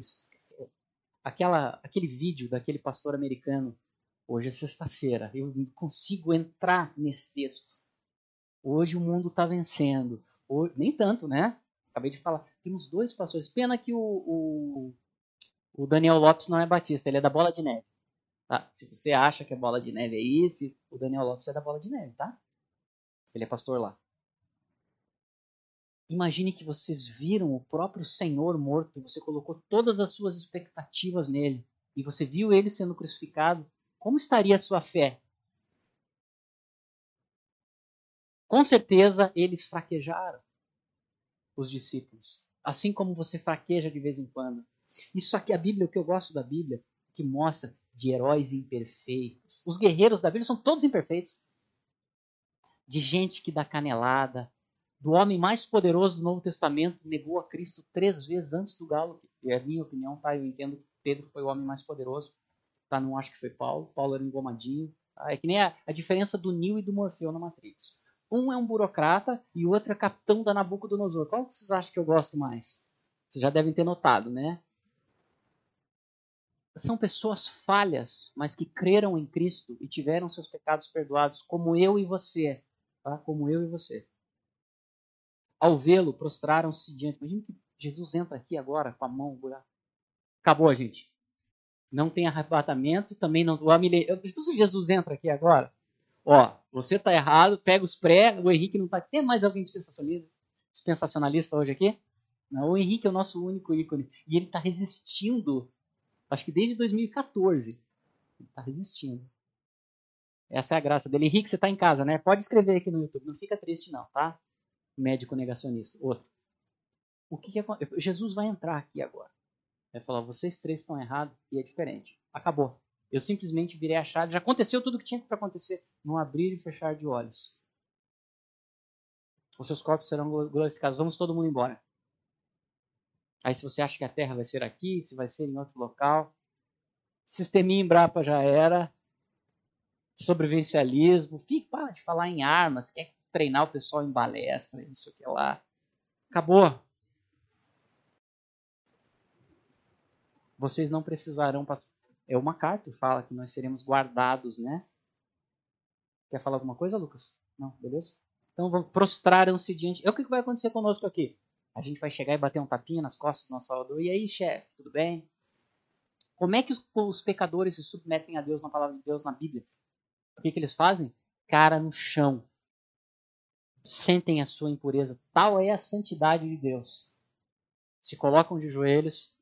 Speaker 1: aquela, aquele vídeo daquele pastor americano. Hoje é sexta-feira, eu consigo entrar nesse texto. Hoje o mundo está vencendo. Hoje, nem tanto, né? Acabei de falar. Temos dois pastores. Pena que o, o, o Daniel Lopes não é batista, ele é da Bola de Neve. Tá? Se você acha que a Bola de Neve é isso, o Daniel Lopes é da Bola de Neve, tá? Ele é pastor lá. Imagine que vocês viram o próprio Senhor morto, você colocou todas as suas expectativas nele e você viu ele sendo crucificado. Como estaria a sua fé? Com certeza eles fraquejaram, os discípulos. Assim como você fraqueja de vez em quando. Isso aqui, a Bíblia, o que eu gosto da Bíblia, que mostra de heróis imperfeitos. Os guerreiros da Bíblia são todos imperfeitos. De gente que dá canelada, do homem mais poderoso do Novo Testamento, negou a Cristo três vezes antes do galo. É a minha opinião, tá? Eu entendo que Pedro foi o homem mais poderoso. Tá? Não acho que foi Paulo. Paulo era engomadinho. Tá? É que nem a, a diferença do Neo e do Morfeu na Matrix. Um é um burocrata e o outro é capitão da Nabucodonosor. Qual vocês acham que eu gosto mais? Vocês já devem ter notado, né? São pessoas falhas, mas que creram em Cristo e tiveram seus pecados perdoados, como eu e você. Tá? Como eu e você. Ao vê-lo, prostraram-se diante. Imagina que Jesus entra aqui agora com a mão no buraco. Acabou, gente. Não tem arrebatamento, também não. O amile... Se Jesus entra aqui agora, ó, você tá errado, pega os pré, o Henrique não tá. Tem mais alguém dispensacionalista, dispensacionalista hoje aqui? Não, o Henrique é o nosso único ícone. E ele está resistindo, acho que desde 2014. Ele está resistindo. Essa é a graça dele. Henrique, você está em casa, né? Pode escrever aqui no YouTube. Não fica triste, não, tá? Médico negacionista. Outro. O que, que Jesus vai entrar aqui agora. Vai falar: vocês três estão errados e é diferente. Acabou. Eu simplesmente virei a chave. Já aconteceu tudo o que tinha para acontecer. Não abrir e fechar de olhos. Os seus corpos serão glorificados. Vamos todo mundo embora. Aí se você acha que a Terra vai ser aqui, se vai ser em outro local. Sisteminha Embrapa já era. Sobrevivencialismo. Fique, para de falar em armas. Quer treinar o pessoal em balestra, isso que lá. Acabou. Vocês não precisarão passar. É uma carta que fala que nós seremos guardados, né? Quer falar alguma coisa, Lucas? Não, beleza? Então prostraram-se diante. É o que vai acontecer conosco aqui? A gente vai chegar e bater um tapinha nas costas do nosso Salvador. E aí, chefe, tudo bem? Como é que os, os, pecadores se submetem a Deus na palavra de Deus na Bíblia? O que, que eles fazem? Cara no chão. Sentem a sua impureza. Tal é a santidade de Deus. Se colocam de joelhos.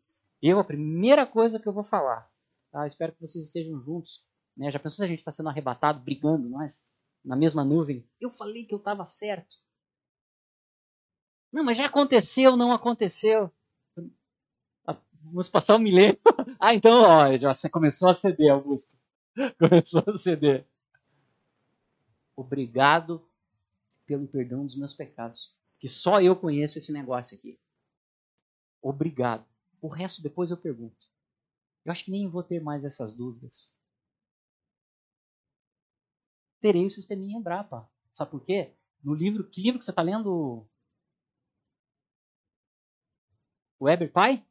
Speaker 1: Eu, a primeira coisa que eu vou falar, tá? espero que vocês estejam juntos. Né? Já pensou se a gente está sendo arrebatado, brigando, nós, na mesma nuvem? Eu falei que eu estava certo. Não, mas já aconteceu, não aconteceu. Vamos passar um milênio. [LAUGHS] ah, então, ó, já começou a ceder, Augusto. Começou a ceder. Obrigado pelo perdão dos meus pecados. Que só eu conheço esse negócio aqui. Obrigado. O resto depois eu pergunto. Eu acho que nem vou ter mais essas dúvidas. Terei o sisteminha Embrapa. Sabe por quê? No livro, que livro que você está lendo, Pai?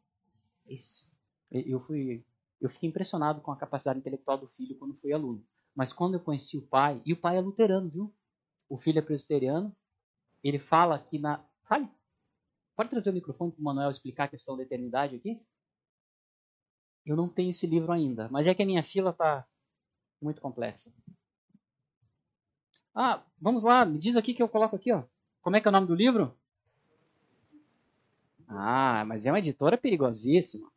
Speaker 1: Esse. Eu fui, eu fiquei impressionado com a capacidade intelectual do filho quando fui aluno. Mas quando eu conheci o pai, e o pai é luterano, viu? O filho é presbiteriano. Ele fala que na. Fale. Pode trazer o microfone para o Manuel explicar a questão da eternidade aqui? Eu não tenho esse livro ainda, mas é que a minha fila está muito complexa. Ah, vamos lá, me diz aqui que eu coloco aqui, ó. Como é que é o nome do livro? Ah, mas é uma editora perigosíssima.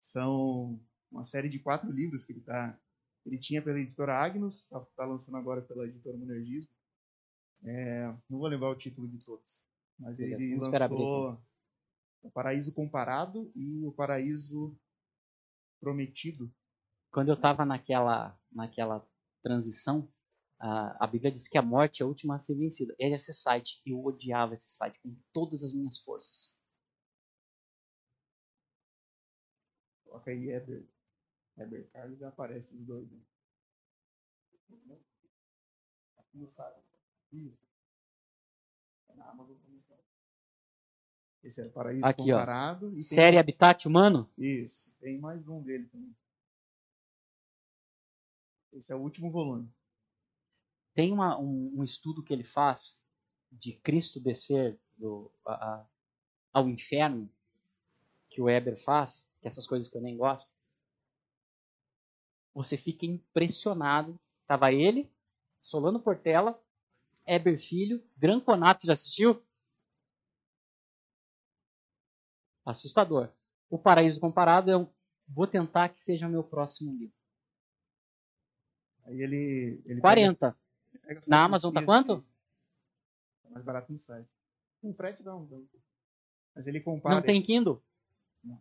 Speaker 4: São uma série de quatro livros que ele tá. Ele tinha pela editora Agnus, está tá lançando agora pela editora Monergismo. É, não vou lembrar o título de todos, mas Beleza, ele lançou O Paraíso Comparado e O Paraíso Prometido.
Speaker 1: Quando eu estava naquela, naquela transição, a, a Bíblia diz que a morte é a última a ser vencida. Era esse site. Eu odiava esse site com todas as minhas forças.
Speaker 4: Coloca aí Eber. Eber Carlos já aparece os dois. Né? Aqui no site. Isso. É na Amazon Esse é o Paraíso
Speaker 1: Aqui,
Speaker 4: Comparado.
Speaker 1: Ó. Série tem... Habitat Humano?
Speaker 4: Isso. Tem mais um dele também. Esse é o último volume.
Speaker 1: Tem uma, um, um, estudo que ele faz de Cristo descer do, a, a, ao inferno, que o Weber faz, que essas coisas que eu nem gosto. Você fica impressionado. Tava ele, Solano Portela, Eber Filho, Gran Conato, já assistiu? Assustador. O Paraíso Comparado é um. Vou tentar que seja o meu próximo livro.
Speaker 4: Aí ele. ele
Speaker 1: 40. Pega... Na Amazon tá quanto?
Speaker 4: Tá mais barato no site. Um frete não. Mas ele compara.
Speaker 1: Não tem Kindle?
Speaker 4: Não.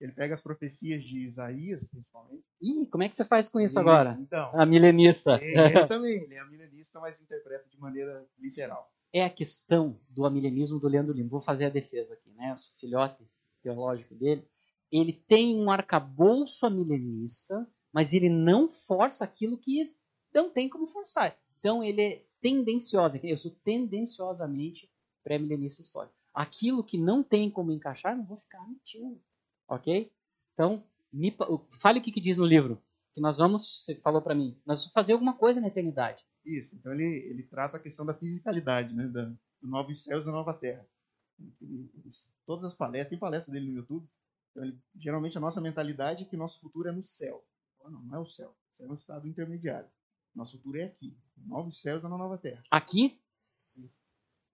Speaker 4: Ele pega as profecias de Isaías, principalmente.
Speaker 1: Ih, como é que você faz com isso, agora?
Speaker 4: Então.
Speaker 1: A milenista.
Speaker 4: Ele, também, ele é a milenista, mas interpreta de maneira literal.
Speaker 1: É a questão do amilenismo do Leandro Lima. Vou fazer a defesa aqui, né? O filhote teológico dele. ele tem um arcabouço milenista, mas ele não força aquilo que não tem como forçar. Então ele é tendencioso, eu sou tendenciosamente pré-milenista histórico. Aquilo que não tem como encaixar, não vou ficar mentindo. Ok? Então, me, fale o que, que diz no livro. Que nós vamos, você falou para mim, nós vamos fazer alguma coisa na eternidade.
Speaker 4: Isso, então ele, ele trata a questão da fisicalidade, né? Da, do novos céus e da nova terra. Ele, todas as palestras, tem palestra dele no YouTube. Então ele, geralmente a nossa mentalidade é que nosso futuro é no céu. Não, não é o céu. O céu é um estado intermediário. Nosso futuro é aqui. Novos céus na nova terra.
Speaker 1: Aqui?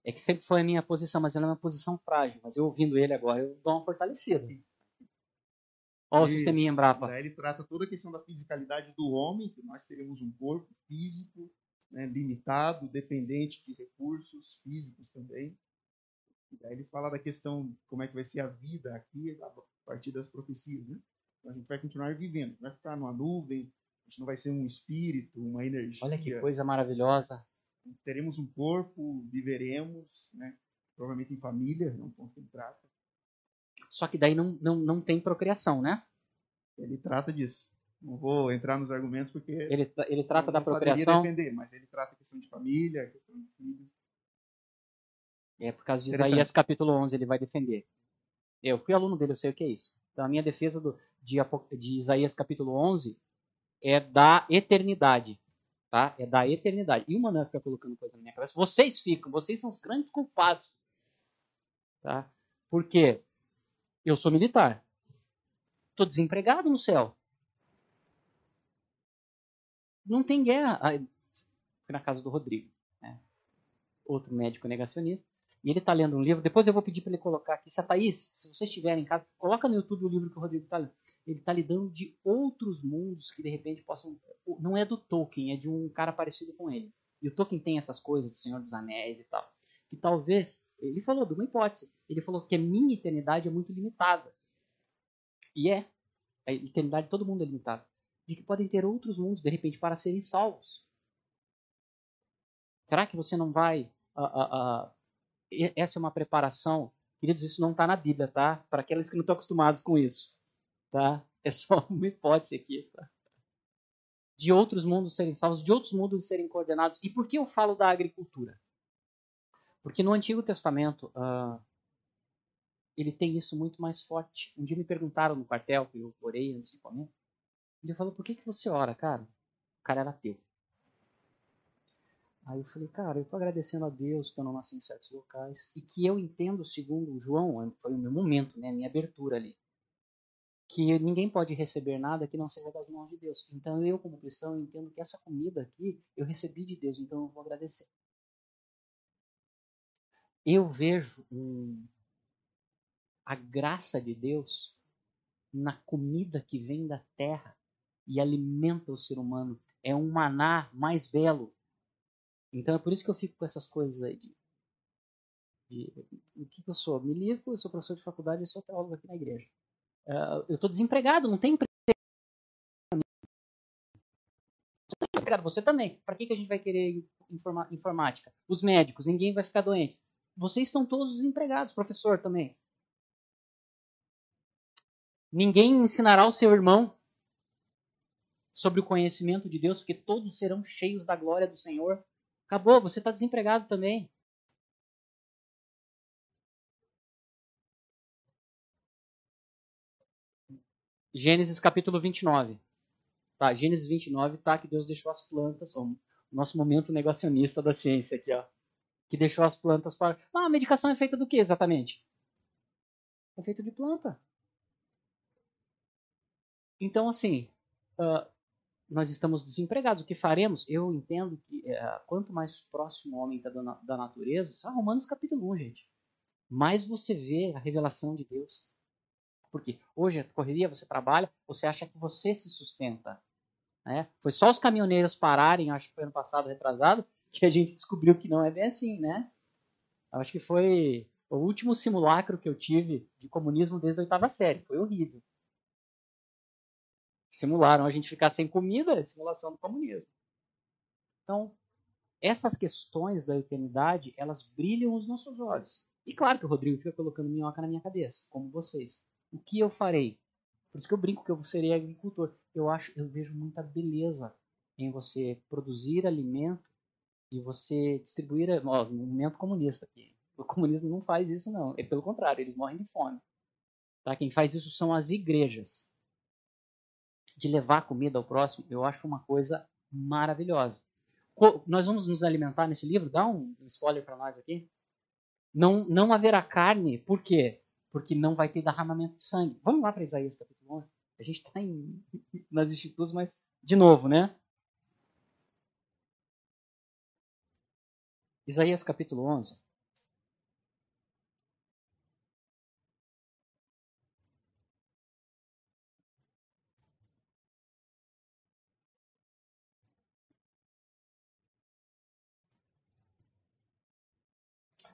Speaker 1: É que sempre foi a minha posição, mas ela é uma posição frágil. Mas eu ouvindo ele agora, eu dou uma fortalecida. Olha o sisteminha Embrapa.
Speaker 4: Daí ele trata toda a questão da fisicalidade do homem, que nós teremos um corpo físico, né, limitado, dependente de recursos físicos também. E daí ele fala da questão como é que vai ser a vida aqui a partir das profecias, né? Então a gente vai continuar vivendo, vai ficar numa nuvem, a gente não vai ser um espírito, uma energia.
Speaker 1: Olha que coisa maravilhosa.
Speaker 4: Teremos um corpo, viveremos, né? Provavelmente em família, não ponto que ele trata.
Speaker 1: Só que daí não, não, não tem procriação, né?
Speaker 4: Ele trata disso. Não vou entrar nos argumentos porque.
Speaker 1: Ele, ele trata da procriação.
Speaker 4: defender, mas ele trata a questão de família, a questão de filhos.
Speaker 1: É, por causa de Isaías capítulo 11, ele vai defender. Eu fui aluno dele, eu sei o que é isso. Então, a minha defesa do, de, de Isaías capítulo 11 é da eternidade. Tá? É da eternidade. E o Manan fica colocando coisa na minha cabeça. Vocês ficam, vocês são os grandes culpados. Tá? Porque eu sou militar. Estou desempregado no céu não tem guerra. Fui na casa do Rodrigo, né? outro médico negacionista, e ele está lendo um livro. Depois eu vou pedir para ele colocar aqui. Se a Thaís, se vocês estiverem em casa, coloca no YouTube o livro que o Rodrigo está lendo. Ele está lidando de outros mundos que de repente possam. Não é do Tolkien, é de um cara parecido com ele. E o Tolkien tem essas coisas do Senhor dos Anéis e tal. Que talvez. Ele falou de uma hipótese. Ele falou que a minha eternidade é muito limitada. E é. A eternidade de todo mundo é limitada de que podem ter outros mundos, de repente, para serem salvos. Será que você não vai. Uh, uh, uh, essa é uma preparação. Queridos, isso não está na Bíblia, tá? Para aqueles que não estão acostumados com isso. Tá? É só [LAUGHS] uma hipótese aqui. Tá? De outros mundos serem salvos, de outros mundos serem coordenados. E por que eu falo da agricultura? Porque no Antigo Testamento, ele tem isso muito mais forte. Um dia me perguntaram no quartel, que eu orei antes de comer, ele falou, por que, que você ora, cara? O cara era ateu. Aí eu falei, cara, eu tô agradecendo a Deus que eu não nasci em certos locais e que eu entendo, segundo o João, foi o meu momento, né, a minha abertura ali, que ninguém pode receber nada que não seja das mãos de Deus. Então eu, como cristão, entendo que essa comida aqui eu recebi de Deus, então eu vou agradecer. Eu vejo a graça de Deus na comida que vem da terra e alimenta o ser humano. É um maná mais belo. Então é por isso que eu fico com essas coisas aí de. de o que, eu sou? Me livro, eu sou professor de faculdade e sou teólogo aqui na igreja. Uh, eu estou desempregado, não tem emprego. Você também. Para que, que a gente vai querer informa informática? Os médicos, ninguém vai ficar doente. Vocês estão todos desempregados, professor também. Ninguém ensinará o seu irmão sobre o conhecimento de Deus, porque todos serão cheios da glória do Senhor. Acabou, você está desempregado também. Gênesis capítulo 29. Tá, Gênesis 29 tá que Deus deixou as plantas, ó, o nosso momento negacionista da ciência aqui, ó. Que deixou as plantas para. Ah, a medicação é feita do que exatamente? É feita de planta. Então, assim, uh, nós estamos desempregados. O que faremos? Eu entendo que é, quanto mais próximo o homem está da, da, natureza, isso é Romanos capítulo 1, gente. Mais você vê a revelação de Deus. Porque hoje, a correria, você trabalha, você acha que você se sustenta. Né? Foi só os caminhoneiros pararem, acho que foi ano passado, retrasado, [LAUGHS] que a gente descobriu que não é bem assim, né? Acho que foi o último simulacro que eu tive de comunismo desde a oitava série. Foi horrível simularam a gente ficar sem comida, é simulação do comunismo. Então, essas questões da eternidade, elas brilham os nossos olhos. E claro que o Rodrigo fica colocando minhoca na minha cabeça, como vocês. O que eu farei? Por isso que eu brinco que eu serei agricultor. Eu acho, eu vejo muita beleza em você produzir alimento e você distribuir, ó, movimento comunista aqui. O comunismo não faz isso não, é pelo contrário, eles morrem de fome. Tá? Quem faz isso são as igrejas. De levar comida ao próximo, eu acho uma coisa maravilhosa. Co nós vamos nos alimentar nesse livro? Dá um, spoiler para nós aqui. Não, não haverá carne, por quê? Porque não vai ter derramamento de sangue. Vamos lá para Isaías capítulo 11. A gente está nas institutos, mas de novo, né? Isaías capítulo 11.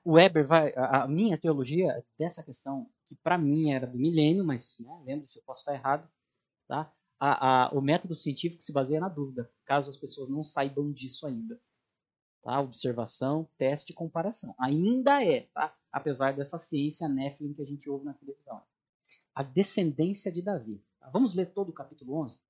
Speaker 1: O Weber vai. A, a, minha teologia dessa questão, que para mim era do milênio, mas né, lembre-se, eu posso estar errado, tá? A, a, o método científico se baseia na dúvida, caso as pessoas não saibam disso ainda. Tá? Observação, teste e comparação. Ainda é, tá? apesar dessa ciência Nephilim que a gente ouve na televisão. A descendência de Davi. Tá? Vamos ler todo o capítulo 11?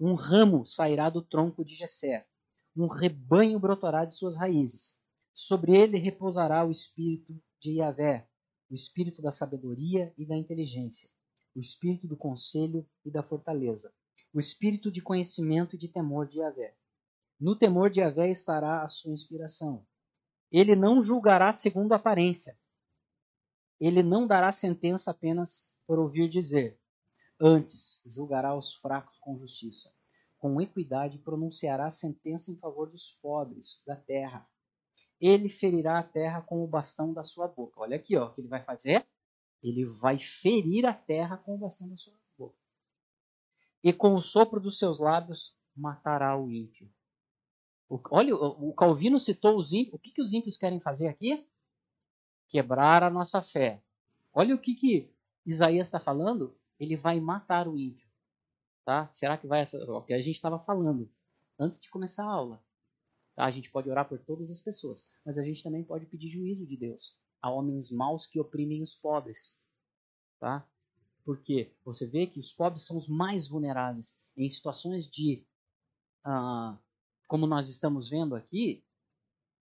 Speaker 1: Um ramo sairá do tronco de Jessé, um rebanho brotará de suas raízes Sobre ele repousará o espírito de Yahvé, o espírito da sabedoria e da inteligência, o espírito do conselho e da fortaleza, o espírito de conhecimento e de temor de Yahvé. No temor de Yahvé estará a sua inspiração. Ele não julgará segundo a aparência. Ele não dará sentença apenas por ouvir dizer. Antes, julgará os fracos com justiça. Com equidade pronunciará sentença em favor dos pobres da terra ele ferirá a terra com o bastão da sua boca. Olha aqui, ó, o que ele vai fazer? Ele vai ferir a terra com o bastão da sua boca. E com o sopro dos seus lábios matará o ímpio. O, olha, o, o Calvino citou os ímpios. O que, que os ímpios querem fazer aqui? Quebrar a nossa fé. Olha o que, que Isaías está falando. Ele vai matar o ímpio. Tá? Será que vai? O que a gente estava falando antes de começar a aula. Tá? A gente pode orar por todas as pessoas, mas a gente também pode pedir juízo de Deus a homens maus que oprimem os pobres. Tá? Porque você vê que os pobres são os mais vulneráveis em situações de, ah, como nós estamos vendo aqui,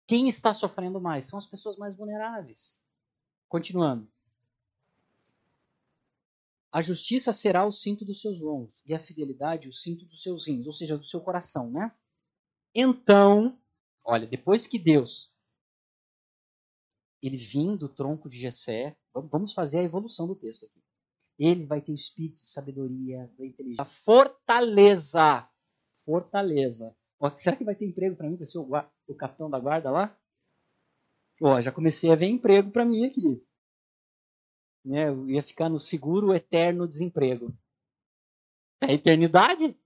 Speaker 1: quem está sofrendo mais são as pessoas mais vulneráveis. Continuando. A justiça será o cinto dos seus lombos e a fidelidade o cinto dos seus rins, ou seja, do seu coração, né? Então Olha, depois que Deus ele vim do tronco de Jessé, vamos fazer a evolução do texto aqui. Ele vai ter o espírito de sabedoria, da inteligência, fortaleza, fortaleza. Ó, será que vai ter emprego para mim, para ser o, o, capitão da guarda lá? Ó, já comecei a ver emprego para mim aqui. Né, eu ia ficar no seguro eterno desemprego. É a eternidade?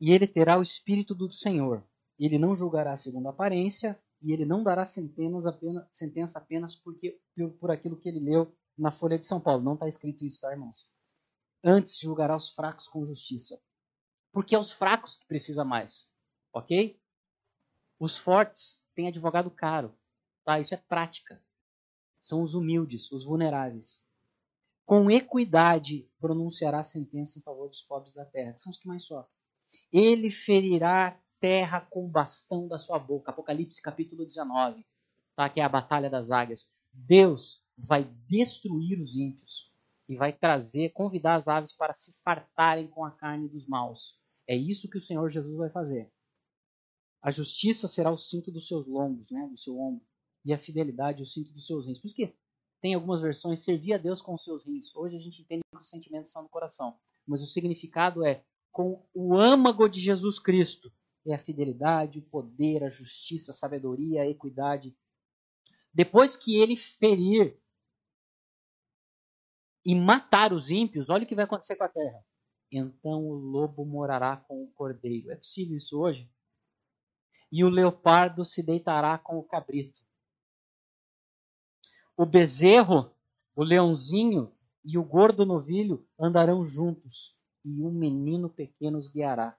Speaker 1: E ele terá o espírito do Senhor. Ele não julgará segundo a aparência, e ele não dará apenas, sentença apenas porque, por aquilo que ele leu na Folha de São Paulo. Não está escrito isso, tá, irmãos? Antes julgará os fracos com justiça. Porque é os fracos que precisa mais. Ok? Os fortes têm advogado caro. Tá? Isso é prática. São os humildes, os vulneráveis. Com equidade pronunciará sentença em favor dos pobres da terra, que são os que mais sofrem. Ele ferirá terra com o bastão da sua boca. Apocalipse capítulo 19, tá? que é a batalha das águias. Deus vai destruir os ímpios e vai trazer, convidar as aves para se fartarem com a carne dos maus. É isso que o Senhor Jesus vai fazer. A justiça será o cinto dos seus lombos, né, do seu ombro, e a fidelidade o cinto dos seus rins. Por isso que tem algumas versões servir a Deus com os seus rins. Hoje a gente entende que os sentimentos são no coração, mas o significado é com o âmago de Jesus Cristo. É a fidelidade, o poder, a justiça, a sabedoria, a equidade. Depois que ele ferir e matar os ímpios, olha o que vai acontecer com a terra. Então o lobo morará com o cordeiro. É possível isso hoje? E o leopardo se deitará com o cabrito. O bezerro, o leãozinho e o gordo novilho andarão juntos e um menino pequeno os guiará.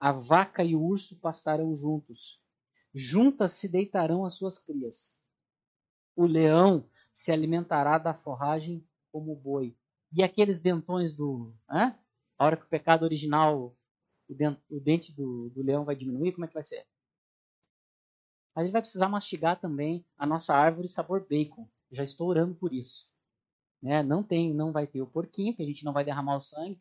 Speaker 1: A vaca e o urso pastarão juntos. Juntas se deitarão as suas crias. O leão se alimentará da forragem como o boi. E aqueles dentões do. Hã? A hora que o pecado original, o, dente, o dente do, do leão vai diminuir, como é que vai ser? A gente vai precisar mastigar também a nossa árvore sabor bacon. Já estou orando por isso. Né? Não tem, não vai ter o porquinho, que a gente não vai derramar o sangue.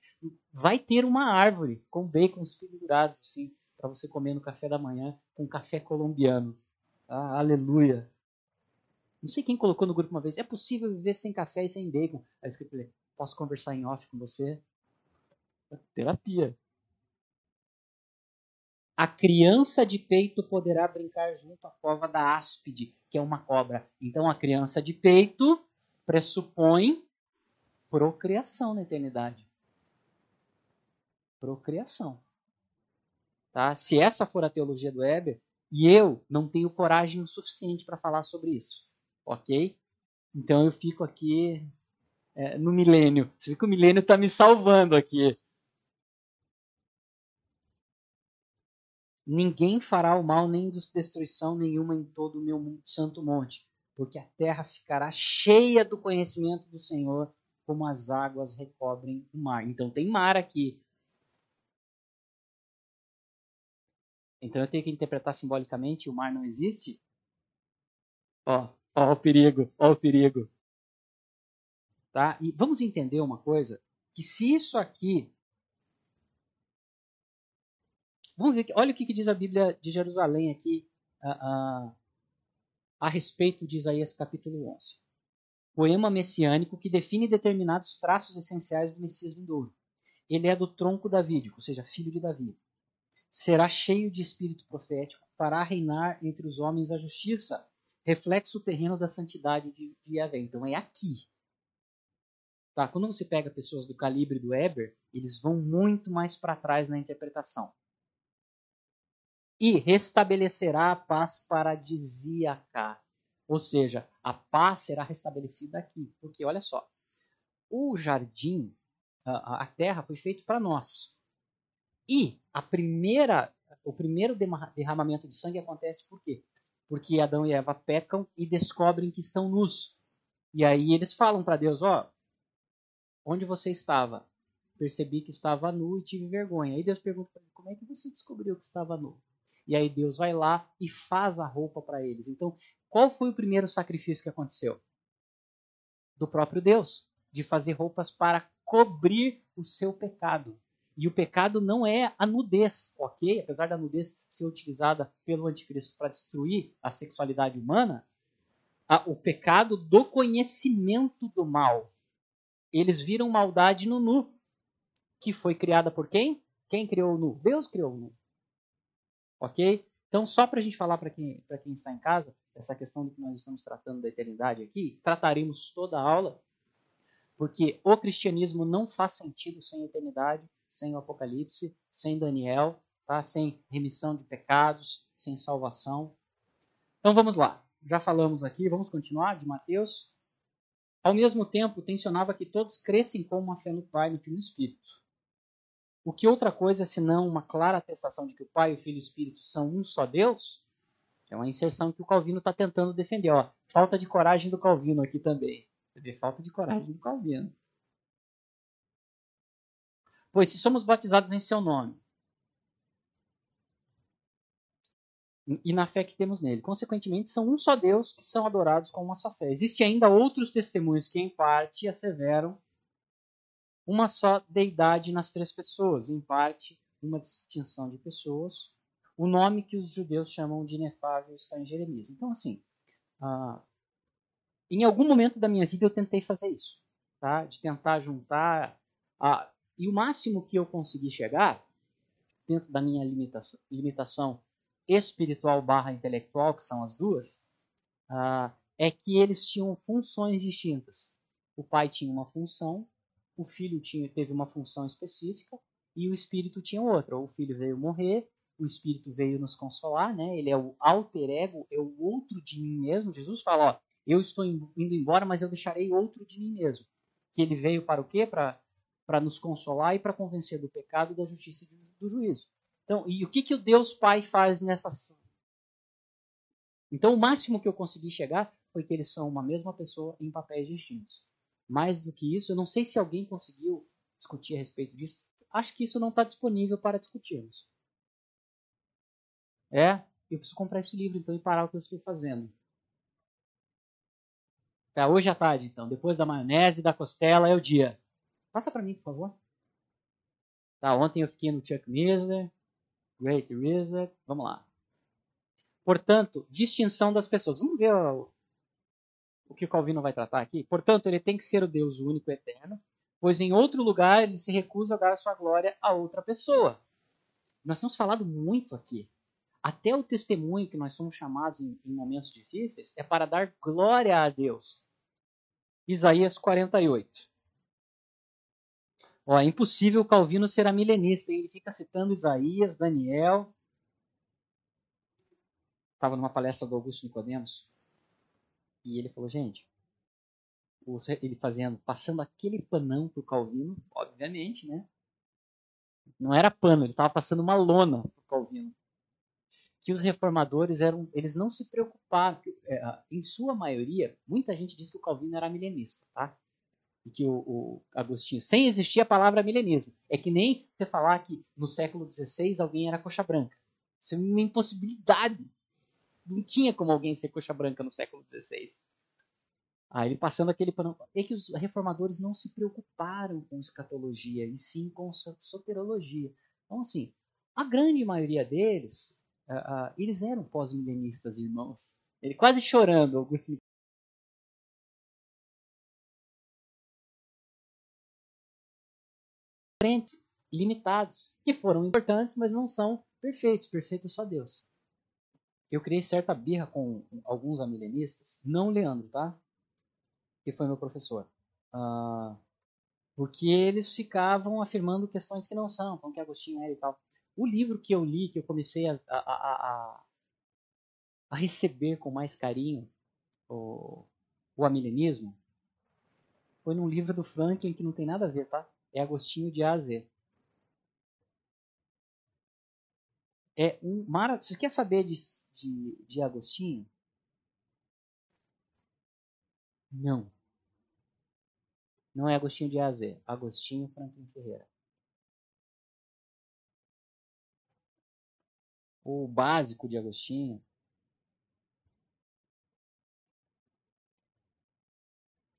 Speaker 1: Vai ter uma árvore com bacons pendurados, assim, para você comer no café da manhã com café colombiano. Ah, aleluia. Não sei quem colocou no grupo uma vez. É possível viver sem café e sem bacon. Aí eu falei, posso conversar em off com você? Terapia. A criança de peito poderá brincar junto à cova da áspide, que é uma cobra. Então a criança de peito pressupõe procriação na eternidade. Procriação. Tá? Se essa for a teologia do Weber, e eu não tenho coragem o suficiente para falar sobre isso, ok? Então eu fico aqui é, no milênio. Você vê que o milênio está me salvando aqui. Ninguém fará o mal nem destruição nenhuma em todo o meu santo monte, porque a terra ficará cheia do conhecimento do Senhor, como as águas recobrem o mar. Então tem mar aqui. Então eu tenho que interpretar simbolicamente, o mar não existe? Ó, ó o perigo, ó o perigo. Tá? E vamos entender uma coisa, que se isso aqui Vamos ver, olha o que, diz a Bíblia de Jerusalém aqui a, a, a respeito de Isaías capítulo 11. Poema messiânico que define determinados traços essenciais do Messias vindouro. Ele é do tronco davídico, ou seja, filho de Davi. Será cheio de espírito profético, fará reinar entre os homens a justiça, reflexo terreno da santidade de, de Yahvé. Então é aqui. Tá? Quando você pega pessoas do calibre do Eber, eles vão muito mais para trás na interpretação e restabelecerá a paz paradisíaca. Ou seja, a paz será restabelecida aqui. Porque olha só, o jardim, a, terra foi feito para nós. E a primeira, o primeiro derramamento de sangue acontece por quê? Porque Adão e Eva pecam e descobrem que estão nus. E aí eles falam para Deus, ó, onde você estava? Percebi que estava nu e tive vergonha. Aí Deus pergunta para ele, como é que você descobriu que estava nu? E aí Deus vai lá e faz a roupa para eles. Então, qual foi o primeiro sacrifício que aconteceu? Do próprio Deus, de fazer roupas para cobrir o seu pecado. E o pecado não é a nudez, ok? Apesar da nudez ser utilizada pelo anticristo para destruir a sexualidade humana, a, o pecado do conhecimento do mal. Eles viram maldade no nu, que foi criada por quem? Quem criou o nu? Deus criou o nu. Ok? Então, só para a gente falar para quem, quem está em casa, essa questão do que nós estamos tratando da eternidade aqui, trataremos toda a aula, porque o cristianismo não faz sentido sem eternidade, sem o Apocalipse, sem Daniel, tá? sem remissão de pecados, sem salvação. Então vamos lá. Já falamos aqui, vamos continuar de Mateus. Ao mesmo tempo, tensionava que todos crescem com uma fé no Pai, e no Espírito. O que outra coisa senão uma clara atestação de que o Pai, o Filho e o Espírito são um só Deus? É uma inserção que o Calvino está tentando defender. Ó, falta de coragem do Calvino aqui também. Falta de coragem do Calvino. Pois se somos batizados em seu nome, e na fé que temos nele. Consequentemente, são um só Deus que são adorados com uma só fé. Existem ainda outros testemunhos que, em parte, asseveram uma só deidade nas três pessoas, em parte uma distinção de pessoas. O nome que os judeus chamam de inefável está em Jeremias. Então, assim, ah, em algum momento da minha vida eu tentei fazer isso, tá? de tentar juntar. Ah, e o máximo que eu consegui chegar, dentro da minha limitação, limitação espiritual barra intelectual, que são as duas, ah, é que eles tinham funções distintas. O pai tinha uma função o filho tinha, teve uma função específica e o espírito tinha outra. O filho veio morrer, o espírito veio nos consolar, né? Ele é o alter ego, é o outro de mim mesmo. Jesus fala, ó, eu estou indo embora, mas eu deixarei outro de mim mesmo. Que ele veio para o quê? Para para nos consolar e para convencer do pecado, da justiça e do juízo. Então, e o que que o Deus Pai faz nessa Então, o máximo que eu consegui chegar foi que eles são uma mesma pessoa em papéis distintos. Mais do que isso, eu não sei se alguém conseguiu discutir a respeito disso. Acho que isso não está disponível para discutirmos. É, eu preciso comprar esse livro então e parar o que eu estou fazendo. Tá, hoje à tarde, então, depois da maionese e da costela é o dia. Passa para mim, por favor. Tá, ontem eu fiquei no Chuck Missler, Great Wizard. Vamos lá. Portanto, distinção das pessoas. Vamos ver o, o que Calvino vai tratar aqui. Portanto, ele tem que ser o Deus único e eterno, pois em outro lugar ele se recusa a dar a sua glória a outra pessoa. Nós temos falado muito aqui. Até o testemunho que nós somos chamados em, em momentos difíceis é para dar glória a Deus. Isaías 48. Ó, é impossível Calvino ser milenista. Ele fica citando Isaías, Daniel. Estava numa palestra do Augusto Nicodemos. E ele falou, gente, ele fazendo, passando aquele panão pro Calvino, obviamente, né? Não era pano, ele estava passando uma lona pro Calvino. Que os reformadores eram, eles não se preocuparam, é, em sua maioria, muita gente diz que o Calvino era milenista, tá? e que o, o, Agostinho, sem existir a palavra milenismo. É que nem você falar que no século XVI alguém era coxa branca. Isso é uma impossibilidade. Não tinha como alguém ser coxa branca no século XVI. Aí ele passando aquele pano. É que os reformadores não se preocuparam com escatologia, e sim com soterologia. Então, assim, a grande maioria deles, uh, uh, eles eram pós-milenistas, irmãos. Ele quase chorando, Augusto limitados, que foram importantes, mas não são perfeitos. Perfeito é só Deus. Eu criei certa birra com alguns amilenistas, não Leandro, tá? Que foi meu professor. Uh, porque eles ficavam afirmando questões que não são, como que Agostinho era e tal. O livro que eu li, que eu comecei a, a, a, a receber com mais carinho o, o amilenismo, foi num livro do Franklin que não tem nada a ver, tá? é Agostinho de A a Z. É um mara... Você quer saber de, de, de Agostinho? Não. Não é Agostinho de A a Z. Agostinho Franklin Ferreira. O básico de Agostinho.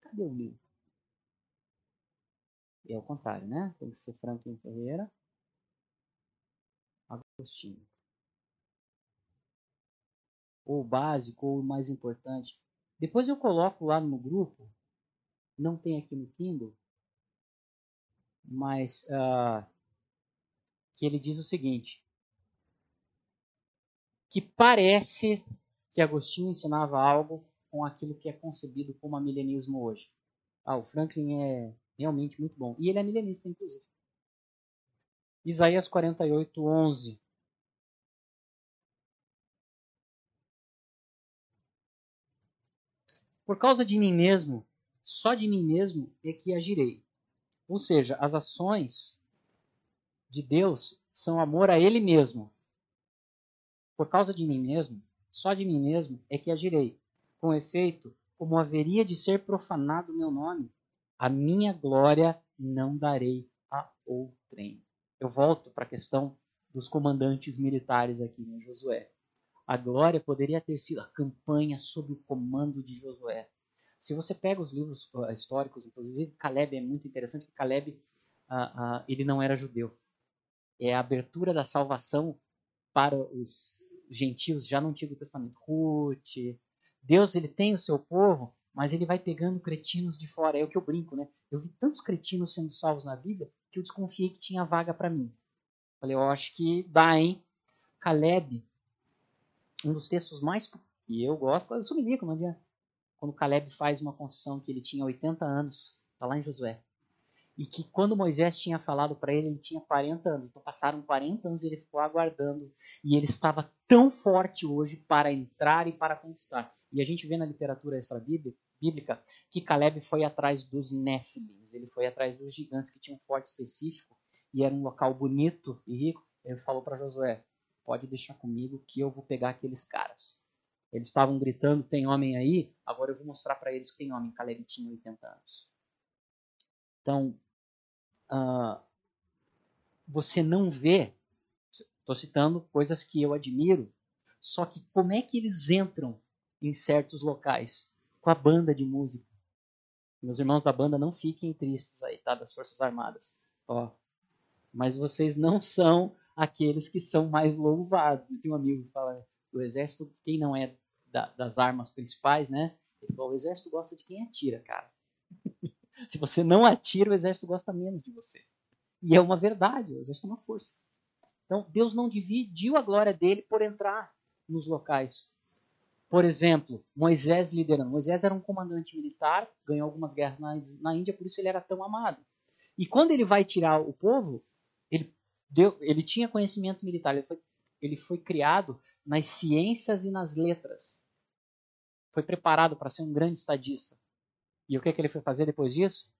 Speaker 1: Cadê o livro? É o contrário, né? Tem que ser Franklin Ferreira. Agostinho. Ou o básico, ou o mais importante. Depois eu coloco lá no grupo. Não tem aqui no Kindle. Mas uh, que ele diz o seguinte. Que parece que Agostinho ensinava algo com aquilo que é concebido como milenismo hoje. Ah, o Franklin é Realmente muito bom. E ele é milenista, inclusive. Isaías 48, 11. Por causa de mim mesmo, só de mim mesmo é que agirei. Ou seja, as ações de Deus são amor a Ele mesmo. Por causa de mim mesmo, só de mim mesmo é que agirei. Com efeito, como haveria de ser profanado o meu nome, a minha glória não darei a outrem. Eu volto para a questão dos comandantes militares aqui em né, Josué. A glória poderia ter sido a campanha sob o comando de Josué. Se você pega os livros uh, históricos, inclusive Caleb é muito interessante, porque Caleb uh, uh, ele não era judeu. É a abertura da salvação para os gentios já no Antigo Testamento. Ruth, Deus ele tem o seu povo mas ele vai pegando cretinos de fora. É o que eu brinco, né? Eu vi tantos cretinos sendo salvos na Bíblia que eu desconfiei que tinha vaga para mim. Falei, eu acho que dá, hein? Caleb, um dos textos mais. E eu gosto, eu milico, não adianta. Quando Caleb faz uma confissão que ele tinha 80 anos, está lá em Josué. E que quando Moisés tinha falado para ele, ele tinha 40 anos. Então passaram 40 anos e ele ficou aguardando. E ele estava tão forte hoje para entrar e para conquistar. E a gente vê na literatura extra-bíblica que Caleb foi atrás dos Néfilins, ele foi atrás dos gigantes que tinham um forte específico e era um local bonito e rico. Ele falou para Josué: pode deixar comigo que eu vou pegar aqueles caras. Eles estavam gritando, tem homem aí, agora eu vou mostrar para eles que tem homem. Caleb tinha 80 anos. Então, uh, você não vê, estou citando coisas que eu admiro, só que como é que eles entram em certos locais com a banda de música? Meus irmãos da banda, não fiquem tristes aí, tá? Das Forças Armadas. Ó, mas vocês não são aqueles que são mais louvados. Eu tenho um amigo que fala do exército, quem não é da, das armas principais, né? Ele fala, o exército gosta de quem atira, cara. [LAUGHS] Se você não atira, o exército gosta menos de você. E é uma verdade, o exército é uma força. Então, Deus não dividiu a glória dele por entrar nos locais. Por exemplo, Moisés liderando. Moisés era um comandante militar, ganhou algumas guerras na, na Índia, por isso ele era tão amado. E quando ele vai tirar o povo, ele, deu, ele tinha conhecimento militar, ele foi, ele foi criado nas ciências e nas letras. Foi preparado para ser um grande estadista. E o que, que ele foi fazer depois disso?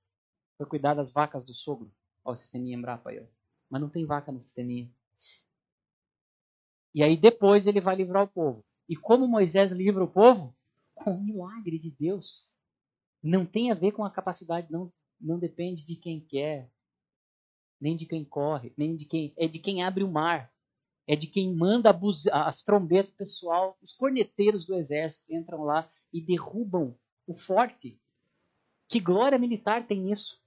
Speaker 1: Foi cuidar das vacas do sogro. Olha o sisteminha Embrapa aí. Mas não tem vaca no sisteminha. E aí depois ele vai livrar o povo. E como Moisés livra o povo? Com o milagre de Deus. Não tem a ver com a capacidade, não, não depende de quem quer, nem de quem corre, nem de quem. É de quem abre o mar. É de quem manda as trombetas pessoal. Os corneteiros do exército entram lá e derrubam o forte. Que glória militar tem isso?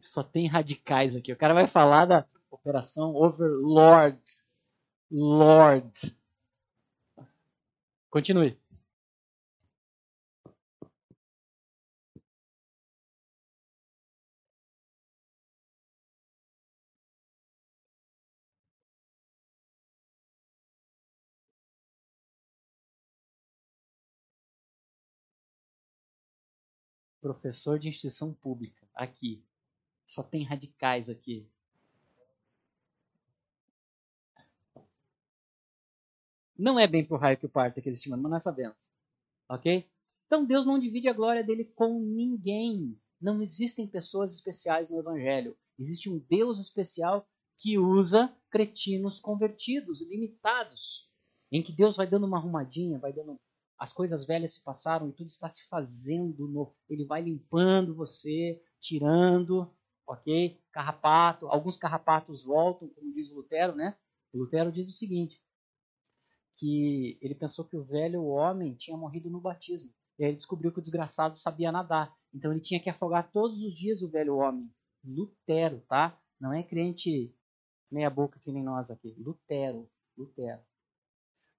Speaker 1: Só tem radicais aqui. O cara vai falar da operação Overlord. Lord. Continue. Professor de instituição pública, aqui. Só tem radicais aqui. Não é bem pro raio que o parto aquele estimando, mas nós sabemos. Ok? Então Deus não divide a glória dele com ninguém. Não existem pessoas especiais no Evangelho. Existe um Deus especial que usa cretinos convertidos, limitados, em que Deus vai dando uma arrumadinha, vai dando. As coisas velhas se passaram e tudo está se fazendo novo. Ele vai limpando você, tirando, ok? Carrapato, alguns carrapatos voltam, como diz o Lutero, né? O Lutero diz o seguinte: que ele pensou que o velho homem tinha morrido no batismo. E aí ele descobriu que o desgraçado sabia nadar. Então ele tinha que afogar todos os dias o velho homem. Lutero, tá? Não é crente meia boca que nem nós aqui. Lutero, Lutero.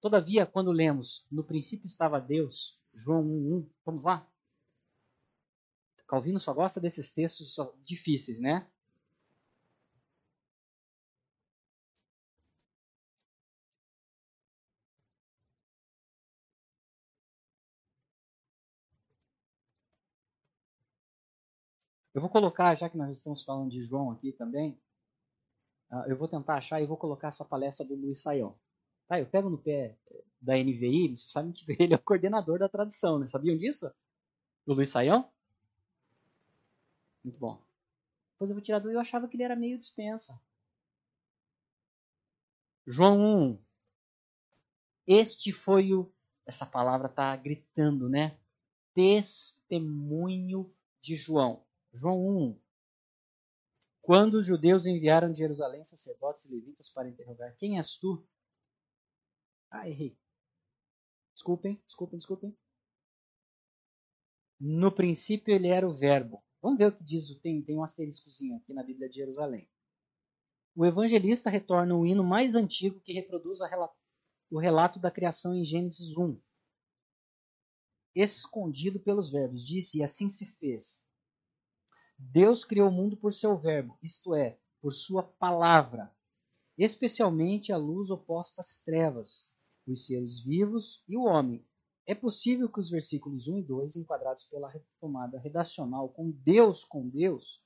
Speaker 1: Todavia, quando lemos no princípio estava Deus, João 1:1, vamos lá? Calvino só gosta desses textos difíceis, né? Eu vou colocar, já que nós estamos falando de João aqui também, uh, eu vou tentar achar e vou colocar essa palestra do Luiz Saião. Tá, eu pego no pé da NVI, vocês sabem que [LAUGHS] ele é o coordenador da tradução, né? Sabiam disso? O Luiz Saião? Muito bom. Depois eu vou tirar do eu achava que ele era meio dispensa. João 1. Este foi o. Essa palavra está gritando, né? Testemunho de João. João 1. Quando os judeus enviaram de Jerusalém sacerdotes e levitas para interrogar: Quem és tu? Ah, errei. Desculpem, desculpem, desculpem. No princípio ele era o Verbo. Vamos ver o que diz, tem, tem um asteriscozinho aqui na Bíblia de Jerusalém. O evangelista retorna o hino mais antigo que reproduz o relato da criação em Gênesis 1. Escondido pelos verbos, disse, e assim se fez. Deus criou o mundo por seu verbo, isto é, por sua palavra, especialmente a luz oposta às trevas, os seres vivos e o homem. É possível que os versículos 1 e 2, enquadrados pela retomada redacional com Deus com Deus,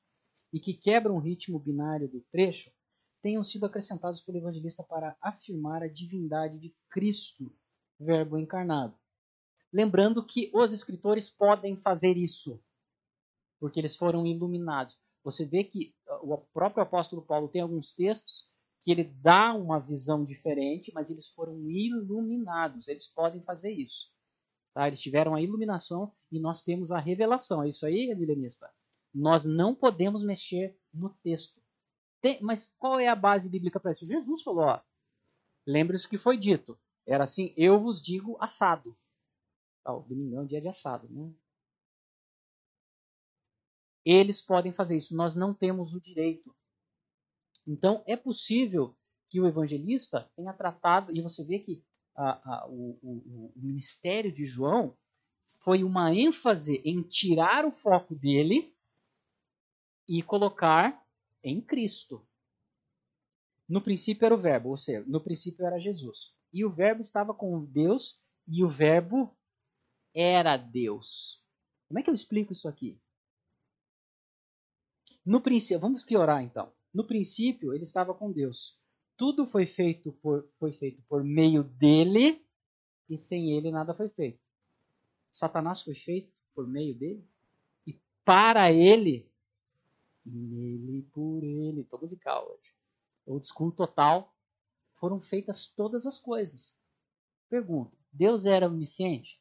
Speaker 1: e que quebram o ritmo binário do trecho, tenham sido acrescentados pelo evangelista para afirmar a divindade de Cristo, Verbo encarnado. Lembrando que os escritores podem fazer isso, porque eles foram iluminados. Você vê que o próprio apóstolo Paulo tem alguns textos que ele dá uma visão diferente, mas eles foram iluminados. Eles podem fazer isso. Tá? Eles tiveram a iluminação e nós temos a revelação. É isso aí, milenista? Nós não podemos mexer no texto. Tem, mas qual é a base bíblica para isso? Jesus falou, ó, lembre-se que foi dito. Era assim, eu vos digo assado. Ah, o domingo é dia de assado, né? Eles podem fazer isso, nós não temos o direito. Então, é possível que o evangelista tenha tratado, e você vê que a, a, o, o, o ministério de João foi uma ênfase em tirar o foco dele e colocar em Cristo. No princípio era o Verbo, ou seja, no princípio era Jesus. E o Verbo estava com Deus e o Verbo era Deus. Como é que eu explico isso aqui? No princípio, vamos piorar então. No princípio, ele estava com Deus. Tudo foi feito por, foi feito por meio dele e sem ele nada foi feito. Satanás foi feito por meio dele e para ele, nele por ele. Tô musical hoje. Old school total. Foram feitas todas as coisas. Pergunta: Deus era onisciente?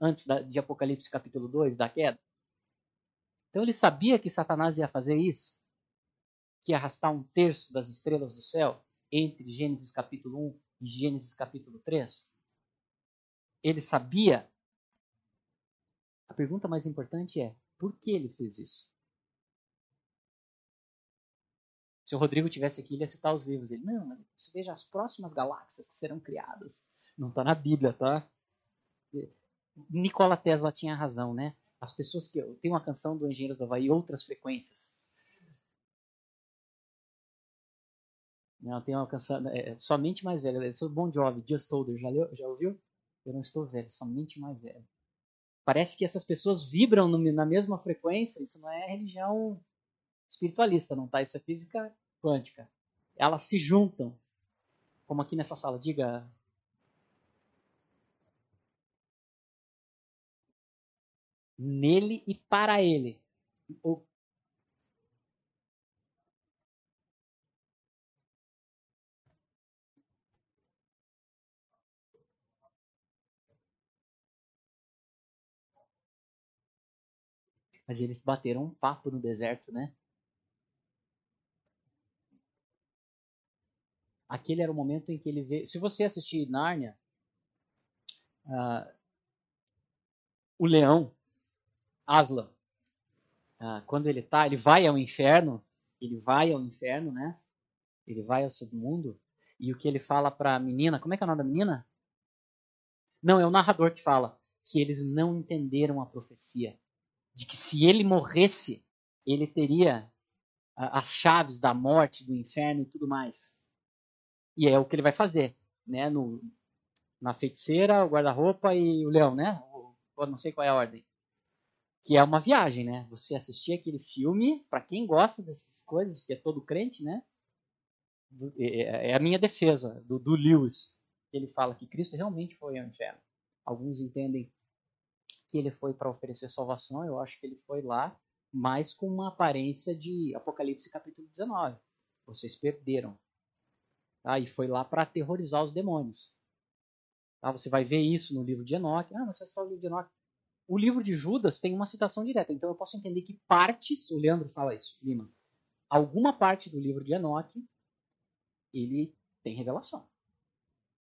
Speaker 1: antes de Apocalipse capítulo 2, da queda. Então ele sabia que Satanás ia fazer isso, que ia arrastar um terço das estrelas do céu entre Gênesis capítulo 1 e Gênesis capítulo 3. Ele sabia. A pergunta mais importante é: por que ele fez isso? Se o Rodrigo tivesse aqui, ele ia citar os livros. Ele, não, mas você veja as próximas galáxias que serão criadas. Não está na Bíblia, tá? Nikola Tesla tinha razão, né? As pessoas que. Tem uma canção do Engenheiro do Havaí, Outras Frequências. Não, tem uma canção. É, é somente mais velha. Eu sou Bon Jovi, Just Older. Já, leu, já ouviu? Eu não estou velho, somente mais velho. Parece que essas pessoas vibram no, na mesma frequência. Isso não é religião espiritualista, não tá? Isso é física quântica. Elas se juntam. Como aqui nessa sala. Diga, nele e para ele. O... Mas eles bateram um papo no deserto, né? Aquele era o momento em que ele vê. Se você assistir Nárnia, uh, o leão Aslan, ah, quando ele tá, ele vai ao inferno, ele vai ao inferno, né? Ele vai ao submundo, e o que ele fala para a menina, como é que é o nome da menina? Não, é o narrador que fala que eles não entenderam a profecia, de que se ele morresse, ele teria as chaves da morte, do inferno e tudo mais. E é o que ele vai fazer, né? No, na feiticeira, o guarda-roupa e o leão, né? Não sei qual é a ordem que é uma viagem, né? Você assistir aquele filme, para quem gosta dessas coisas, que é todo crente, né? É, é, é a minha defesa do, do Lewis. Ele fala que Cristo realmente foi ao inferno. Alguns entendem que ele foi para oferecer salvação, eu acho que ele foi lá, mas com uma aparência de Apocalipse capítulo 19. Vocês perderam. Tá? E foi lá para aterrorizar os demônios. Tá? Você vai ver isso no livro de Enoque. Ah, mas você está no livro de Enoque. O livro de Judas tem uma citação direta, então eu posso entender que partes, o Leandro fala isso, Lima, alguma parte do livro de Enoque, ele tem revelação.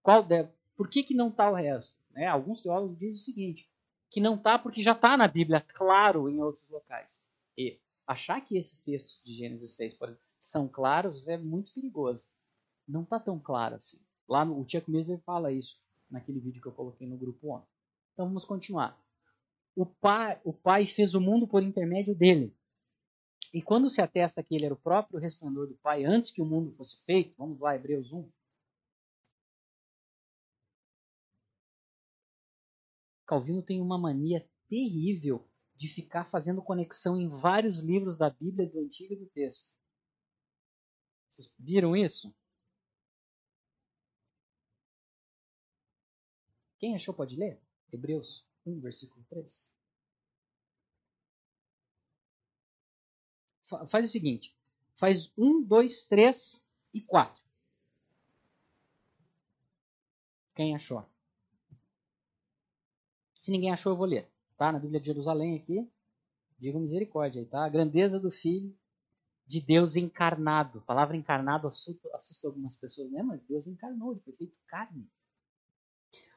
Speaker 1: Qual deve, por que, que não está o resto? Né? Alguns teólogos dizem o seguinte, que não está porque já está na Bíblia, claro, em outros locais. E achar que esses textos de Gênesis 6 exemplo, são claros é muito perigoso. Não está tão claro assim. Lá no, o Chuck Missler fala isso naquele vídeo que eu coloquei no grupo ontem. Então vamos continuar o pai, o pai fez o mundo por intermédio dele. E quando se atesta que ele era o próprio resplendor do Pai antes que o mundo fosse feito, vamos lá, Hebreus 1. Calvino tem uma mania terrível de ficar fazendo conexão em vários livros da Bíblia, do Antigo e do Texto. Vocês viram isso? Quem achou pode ler? Hebreus 1, versículo 3. Fa- Faz o seguinte: faz 1, 2, 3 e 4. Quem achou? Se ninguém achou, eu vou ler. Tá? Na Bíblia de Jerusalém aqui. Diga misericórdia aí, tá? A grandeza do Filho de Deus encarnado. A palavra encarnado assusta, assusta algumas pessoas, né? Mas Deus encarnou, ele foi feito carne.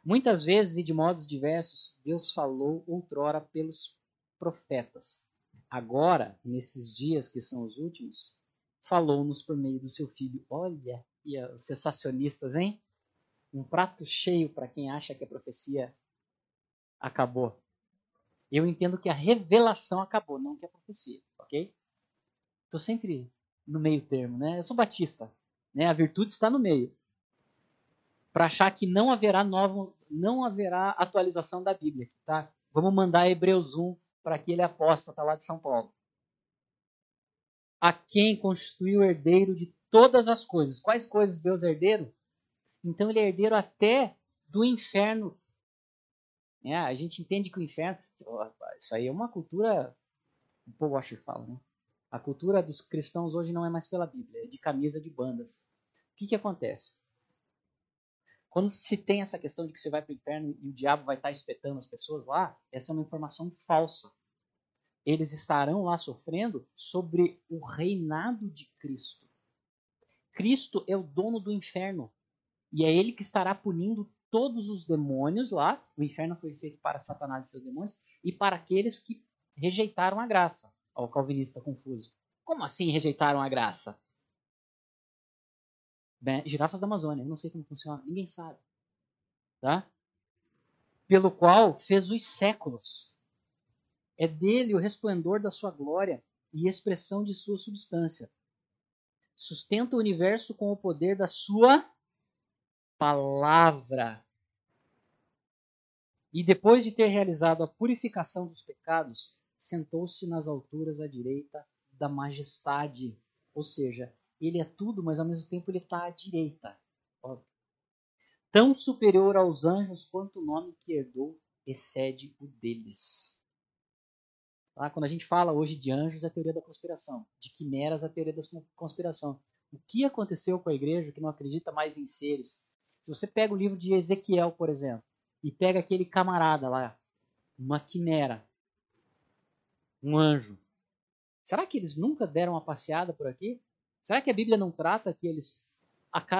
Speaker 1: Muitas vezes e de modos diversos, Deus falou outrora pelos profetas. Agora, nesses dias que são os últimos, falou-nos por meio do seu filho. Olha, e os sensacionistas, hein? Um prato cheio para quem acha que a profecia acabou. Eu entendo que a revelação acabou, não que a profecia, ok? Estou sempre no meio termo, né? Eu sou batista, né? A virtude está no meio. Para achar que não haverá novo, não haverá atualização da Bíblia, tá? Vamos mandar Hebreus 1 para aquele apóstata lá de São Paulo. A quem constituiu herdeiro de todas as coisas. Quais coisas Deus é herdeiro? Então ele é herdeiro até do inferno. É, a gente entende que o inferno. Isso aí é uma cultura. O povo acha que fala, né? A cultura dos cristãos hoje não é mais pela Bíblia, é de camisa de bandas. O que, que acontece? Quando se tem essa questão de que você vai para o inferno e o diabo vai estar espetando as pessoas lá, essa é uma informação falsa. Eles estarão lá sofrendo sobre o reinado de Cristo. Cristo é o dono do inferno. E é ele que estará punindo todos os demônios lá. O inferno foi feito para Satanás e seus demônios e para aqueles que rejeitaram a graça. Ó, o calvinista confuso. Como assim rejeitaram a graça? Bem, girafas da Amazônia, não sei como funciona, ninguém sabe. Tá? Pelo qual fez os séculos. É dele o resplendor da sua glória e expressão de sua substância. Sustenta o universo com o poder da sua palavra. E depois de ter realizado a purificação dos pecados, sentou-se nas alturas à direita da majestade. Ou seja, ele é tudo, mas ao mesmo tempo ele está à direita. Tão superior aos anjos quanto o nome que herdou excede o deles. Tá? Quando a gente fala hoje de anjos, é a teoria da conspiração. De quimeras, é a teoria da conspiração. O que aconteceu com a igreja que não acredita mais em seres? Se você pega o livro de Ezequiel, por exemplo, e pega aquele camarada lá, uma quimera, um anjo. Será que eles nunca deram uma passeada por aqui? Será que a Bíblia não trata que eles.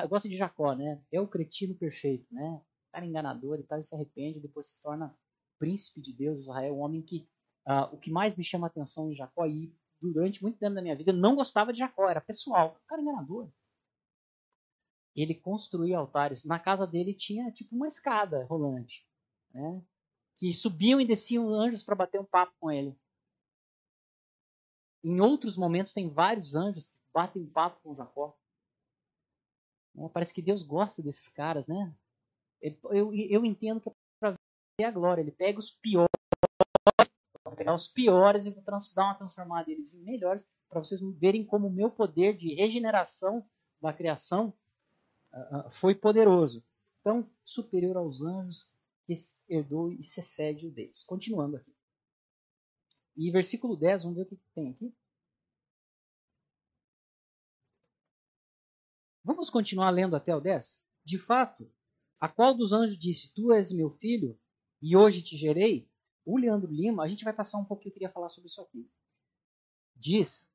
Speaker 1: Eu gosto de Jacó, né? É o cretino perfeito, né? Cara enganador e tal, e se arrepende, depois se torna príncipe de Deus, Israel, um homem que. Uh, o que mais me chama a atenção em Jacó, e durante muito tempo da minha vida eu não gostava de Jacó, era pessoal. Cara enganador. Ele construía altares. Na casa dele tinha tipo uma escada rolante, né? Que subiam e desciam anjos para bater um papo com ele. Em outros momentos tem vários anjos batem papo com Jacó. É, parece que Deus gosta desses caras, né? Eu, eu entendo que é para ver a glória. Ele pega os piores, pegar os piores e dar uma transformada deles em melhores, para vocês verem como o meu poder de regeneração da criação uh, foi poderoso. Então, superior aos anjos, que herdou e se excede o deles. Continuando aqui. E versículo 10, vamos ver o que tem aqui. Vamos continuar lendo até o 10? De fato, a qual dos anjos disse: Tu és meu filho, e hoje te gerei? O Leandro Lima, a gente vai passar um pouquinho, eu queria falar sobre isso aqui. Diz,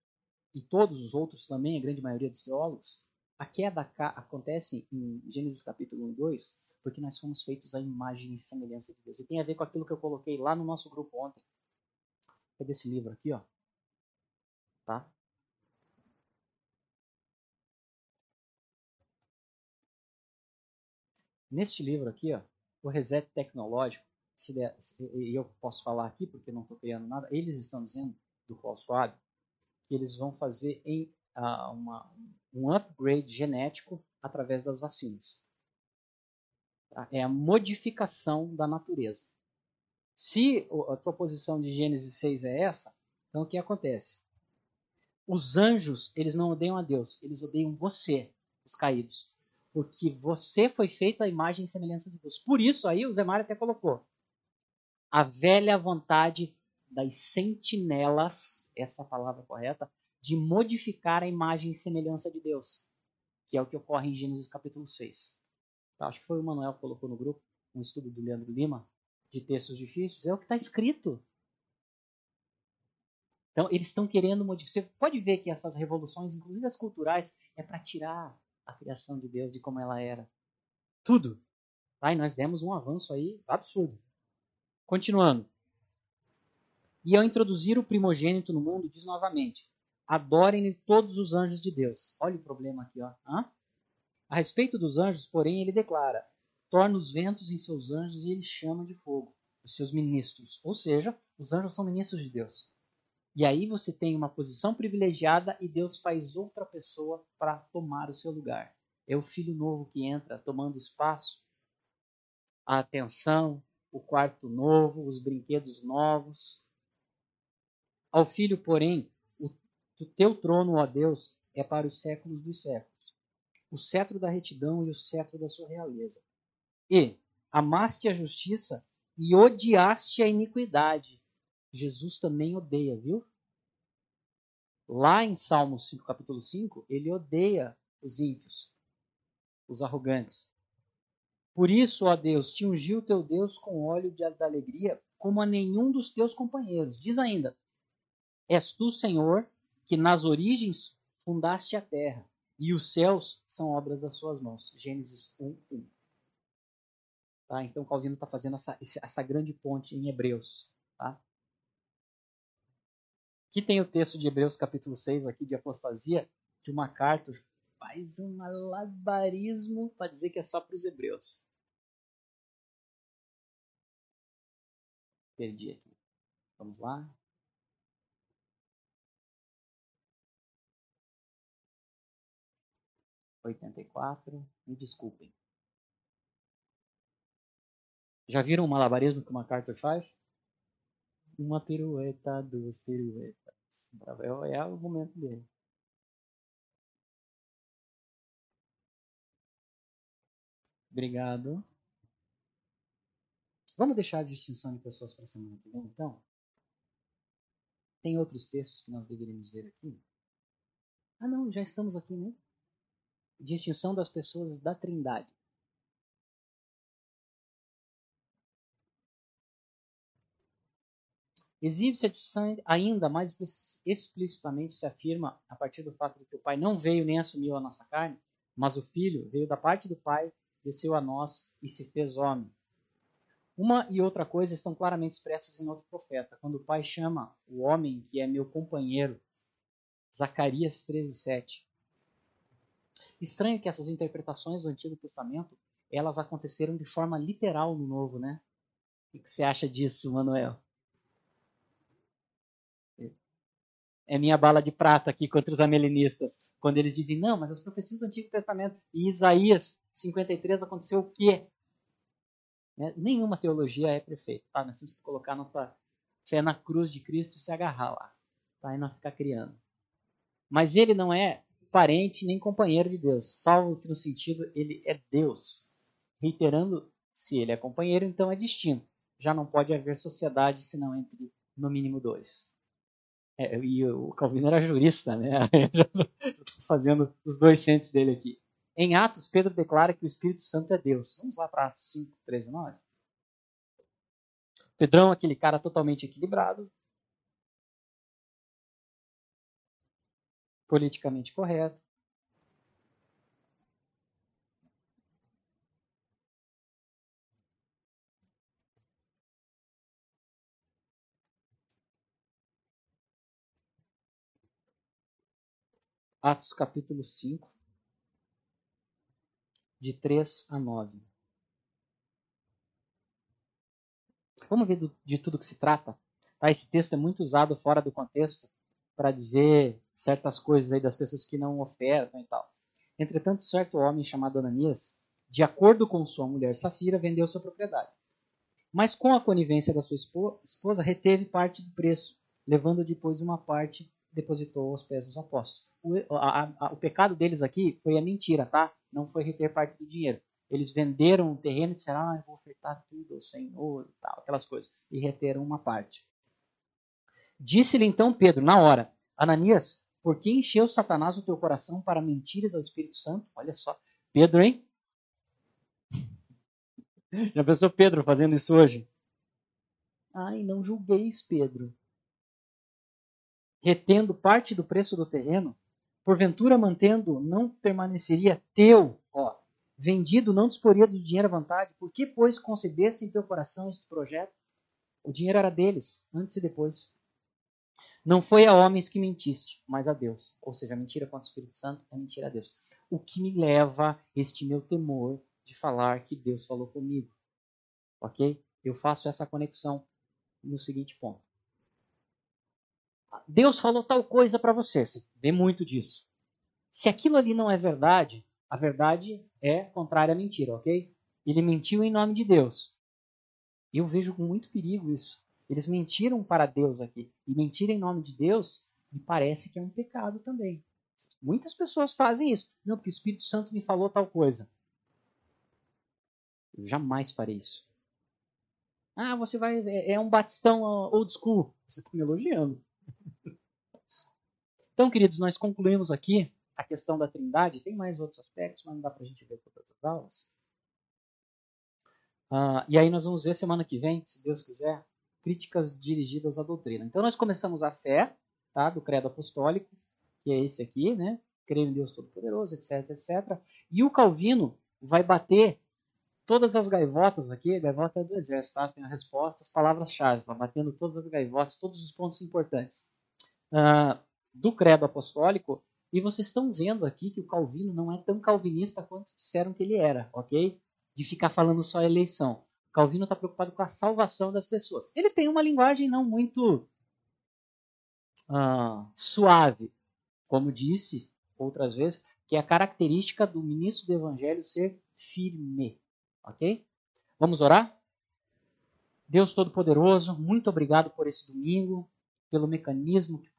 Speaker 1: e todos os outros também, a grande maioria dos teólogos, a queda acontece em Gênesis capítulo 1 e 2, porque nós fomos feitos à imagem e semelhança de Deus. E tem a ver com aquilo que eu coloquei lá no nosso grupo ontem. É desse livro aqui, ó. Tá? Neste livro aqui, ó, o reset tecnológico, e eu posso falar aqui porque não estou criando nada, eles estão dizendo, do falso hábito, que eles vão fazer em, uh, uma, um upgrade genético através das vacinas. Tá? É a modificação da natureza. Se a tua posição de Gênesis 6 é essa, então o que acontece? Os anjos, eles não odeiam a Deus, eles odeiam você, os caídos. Porque você foi feito à imagem e semelhança de Deus. Por isso, aí o Zé Mário até colocou. a velha vontade das sentinelas, essa é palavra correta, de modificar a imagem e semelhança de Deus, que é o que ocorre em Gênesis capítulo 6. Tá, acho que foi o Manuel que colocou no grupo, um estudo do Leandro Lima, de textos difíceis, é o que está escrito. Então, eles estão querendo modificar. Você pode ver que essas revoluções, inclusive as culturais, é para tirar a criação de Deus de como ela era. Tudo. Tá? E nós demos um avanço aí absurdo. Continuando. E ao introduzir o primogênito no mundo, diz novamente: adorem todos os anjos de Deus. Olha o problema aqui, ó. Hã? A respeito dos anjos, porém, ele declara: torna os ventos em seus anjos e ele chama de fogo os seus ministros. Ou seja, os anjos são ministros de Deus. E aí você tem uma posição privilegiada e Deus faz outra pessoa para tomar o seu lugar. É o filho novo que entra tomando espaço, a atenção, o quarto novo, os brinquedos novos. Ao filho, porém, o, o teu trono, ó Deus, é para os séculos dos séculos. O cetro da retidão e o cetro da sua realeza. E amaste a justiça e odiaste a iniquidade. Jesus também odeia, viu? Lá em Salmos 5, capítulo 5, ele odeia os ímpios, os arrogantes. Por isso, ó Deus, te ungiu teu Deus com óleo de alegria, como a nenhum dos teus companheiros. Diz ainda: És tu, Senhor, que nas origens fundaste a terra, e os céus são obras das suas mãos. Gênesis 1, 1. Tá? Então, Calvino está fazendo essa, essa grande ponte em Hebreus. Tá? Aqui tem o texto de Hebreus capítulo 6, aqui de apostasia, que o MacArthur faz um malabarismo para dizer que é só para os hebreus. Perdi aqui. Vamos lá. Oitenta e quatro. Me desculpem. Já viram o malabarismo que o MacArthur faz? Uma pirueta, duas piruetas. É, é o momento dele. Obrigado. Vamos deixar a distinção de pessoas para semana que vem, então? Tem outros textos que nós deveríamos ver aqui? Ah, não, já estamos aqui, né? Distinção das pessoas da Trindade. Exibe-se ainda mais explicitamente se afirma a partir do fato de que o Pai não veio nem assumiu a nossa carne, mas o Filho veio da parte do Pai, desceu a nós e se fez homem. Uma e outra coisa estão claramente expressas em outro profeta, quando o Pai chama o homem que é meu companheiro, Zacarias 13:7. Estranho que essas interpretações do Antigo Testamento, elas aconteceram de forma literal no Novo, né? O que você acha disso, Manuel? É minha bala de prata aqui contra os amelinistas, quando eles dizem, não, mas as profecias do Antigo Testamento e Isaías 53 aconteceu o quê? Né? Nenhuma teologia é perfeita, tá? Nós temos que colocar nossa fé na cruz de Cristo e se agarrar lá, tá? E não ficar criando. Mas ele não é parente nem companheiro de Deus, salvo que no sentido ele é Deus. Reiterando, se ele é companheiro, então é distinto. Já não pode haver sociedade senão entre no mínimo dois. É, e o Calvino era jurista, né? [LAUGHS] Estou fazendo os dois centros dele aqui. Em Atos, Pedro declara que o Espírito Santo é Deus. Vamos lá para Atos 5, 13 e 9. Pedrão, aquele cara totalmente equilibrado, politicamente correto. Atos capítulo 5, de 3 a 9. Vamos ver do, de tudo que se trata. Tá? Esse texto é muito usado fora do contexto para dizer certas coisas aí das pessoas que não ofertam e tal. Entretanto, certo homem chamado Ananias, de acordo com sua mulher Safira, vendeu sua propriedade. Mas com a conivência da sua esposa, reteve parte do preço, levando depois uma parte depositou aos pés dos apóstolos. O, a, a, o pecado deles aqui foi a mentira, tá? Não foi reter parte do dinheiro. Eles venderam o terreno e disseram, ah, eu vou ofertar tudo ao Senhor tal, aquelas coisas. E reteram uma parte. Disse-lhe então Pedro, na hora, Ananias, por que encheu Satanás o teu coração para mentiras ao Espírito Santo? Olha só. Pedro, hein? [LAUGHS] Já pensou Pedro fazendo isso hoje? Ai, não julgueis, Pedro. Retendo parte do preço do terreno, porventura mantendo, não permaneceria teu, ó, vendido, não disporia do dinheiro à vontade. Por que, pois, concebeste em teu coração este projeto? O dinheiro era deles, antes e depois. Não foi a homens que mentiste, mas a Deus. Ou seja, a mentira contra o Espírito Santo é mentira a Deus. O que me leva este meu temor de falar que Deus falou comigo. Ok? Eu faço essa conexão no seguinte ponto. Deus falou tal coisa para você. Você vê muito disso. Se aquilo ali não é verdade, a verdade é contrária à mentira, ok? Ele mentiu em nome de Deus. Eu vejo com muito perigo isso. Eles mentiram para Deus aqui. E mentir em nome de Deus me parece que é um pecado também. Muitas pessoas fazem isso. Não, porque o Espírito Santo me falou tal coisa. Eu jamais farei isso. Ah, você vai. É, é um batistão old school. Você está me elogiando. Então, queridos, nós concluímos aqui a questão da trindade. Tem mais outros aspectos, mas não dá para a gente ver todas as aulas. Uh, e aí nós vamos ver semana que vem, se Deus quiser, críticas dirigidas à doutrina. Então nós começamos a fé, tá, do credo apostólico, que é esse aqui, né? Creio em Deus Todo-Poderoso, etc, etc. E o Calvino vai bater todas as gaivotas aqui, gaivota é do exército, tá? Tem a resposta, as palavras-chave, está batendo todas as gaivotas, todos os pontos importantes uh, do credo apostólico, e vocês estão vendo aqui que o Calvino não é tão calvinista quanto disseram que ele era, ok? De ficar falando só a eleição. O Calvino está preocupado com a salvação das pessoas. Ele tem uma linguagem não muito uh, suave, como disse outras vezes, que é a característica do ministro do evangelho ser firme. Ok? Vamos orar? Deus Todo-Poderoso, muito obrigado por esse domingo, pelo mecanismo que,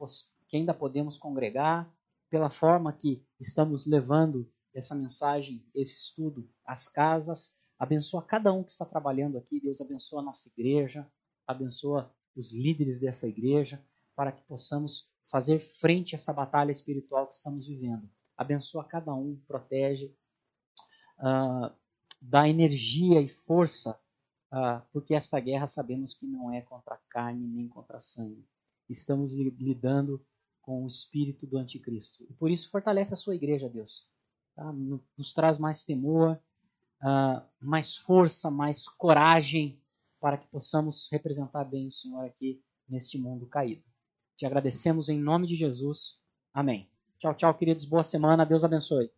Speaker 1: que ainda podemos congregar, pela forma que estamos levando essa mensagem, esse estudo às casas. Abençoa cada um que está trabalhando aqui. Deus abençoa a nossa igreja, abençoa os líderes dessa igreja, para que possamos fazer frente a essa batalha espiritual que estamos vivendo. Abençoa cada um, protege. Uh, dá energia e força, uh, porque esta guerra sabemos que não é contra carne nem contra sangue. Estamos lidando com o espírito do anticristo. E por isso fortalece a sua igreja, Deus. Tá? Nos traz mais temor, uh, mais força, mais coragem para que possamos representar bem o Senhor aqui neste mundo caído. Te agradecemos em nome de Jesus. Amém. Tchau, tchau, queridos. Boa semana. Deus abençoe.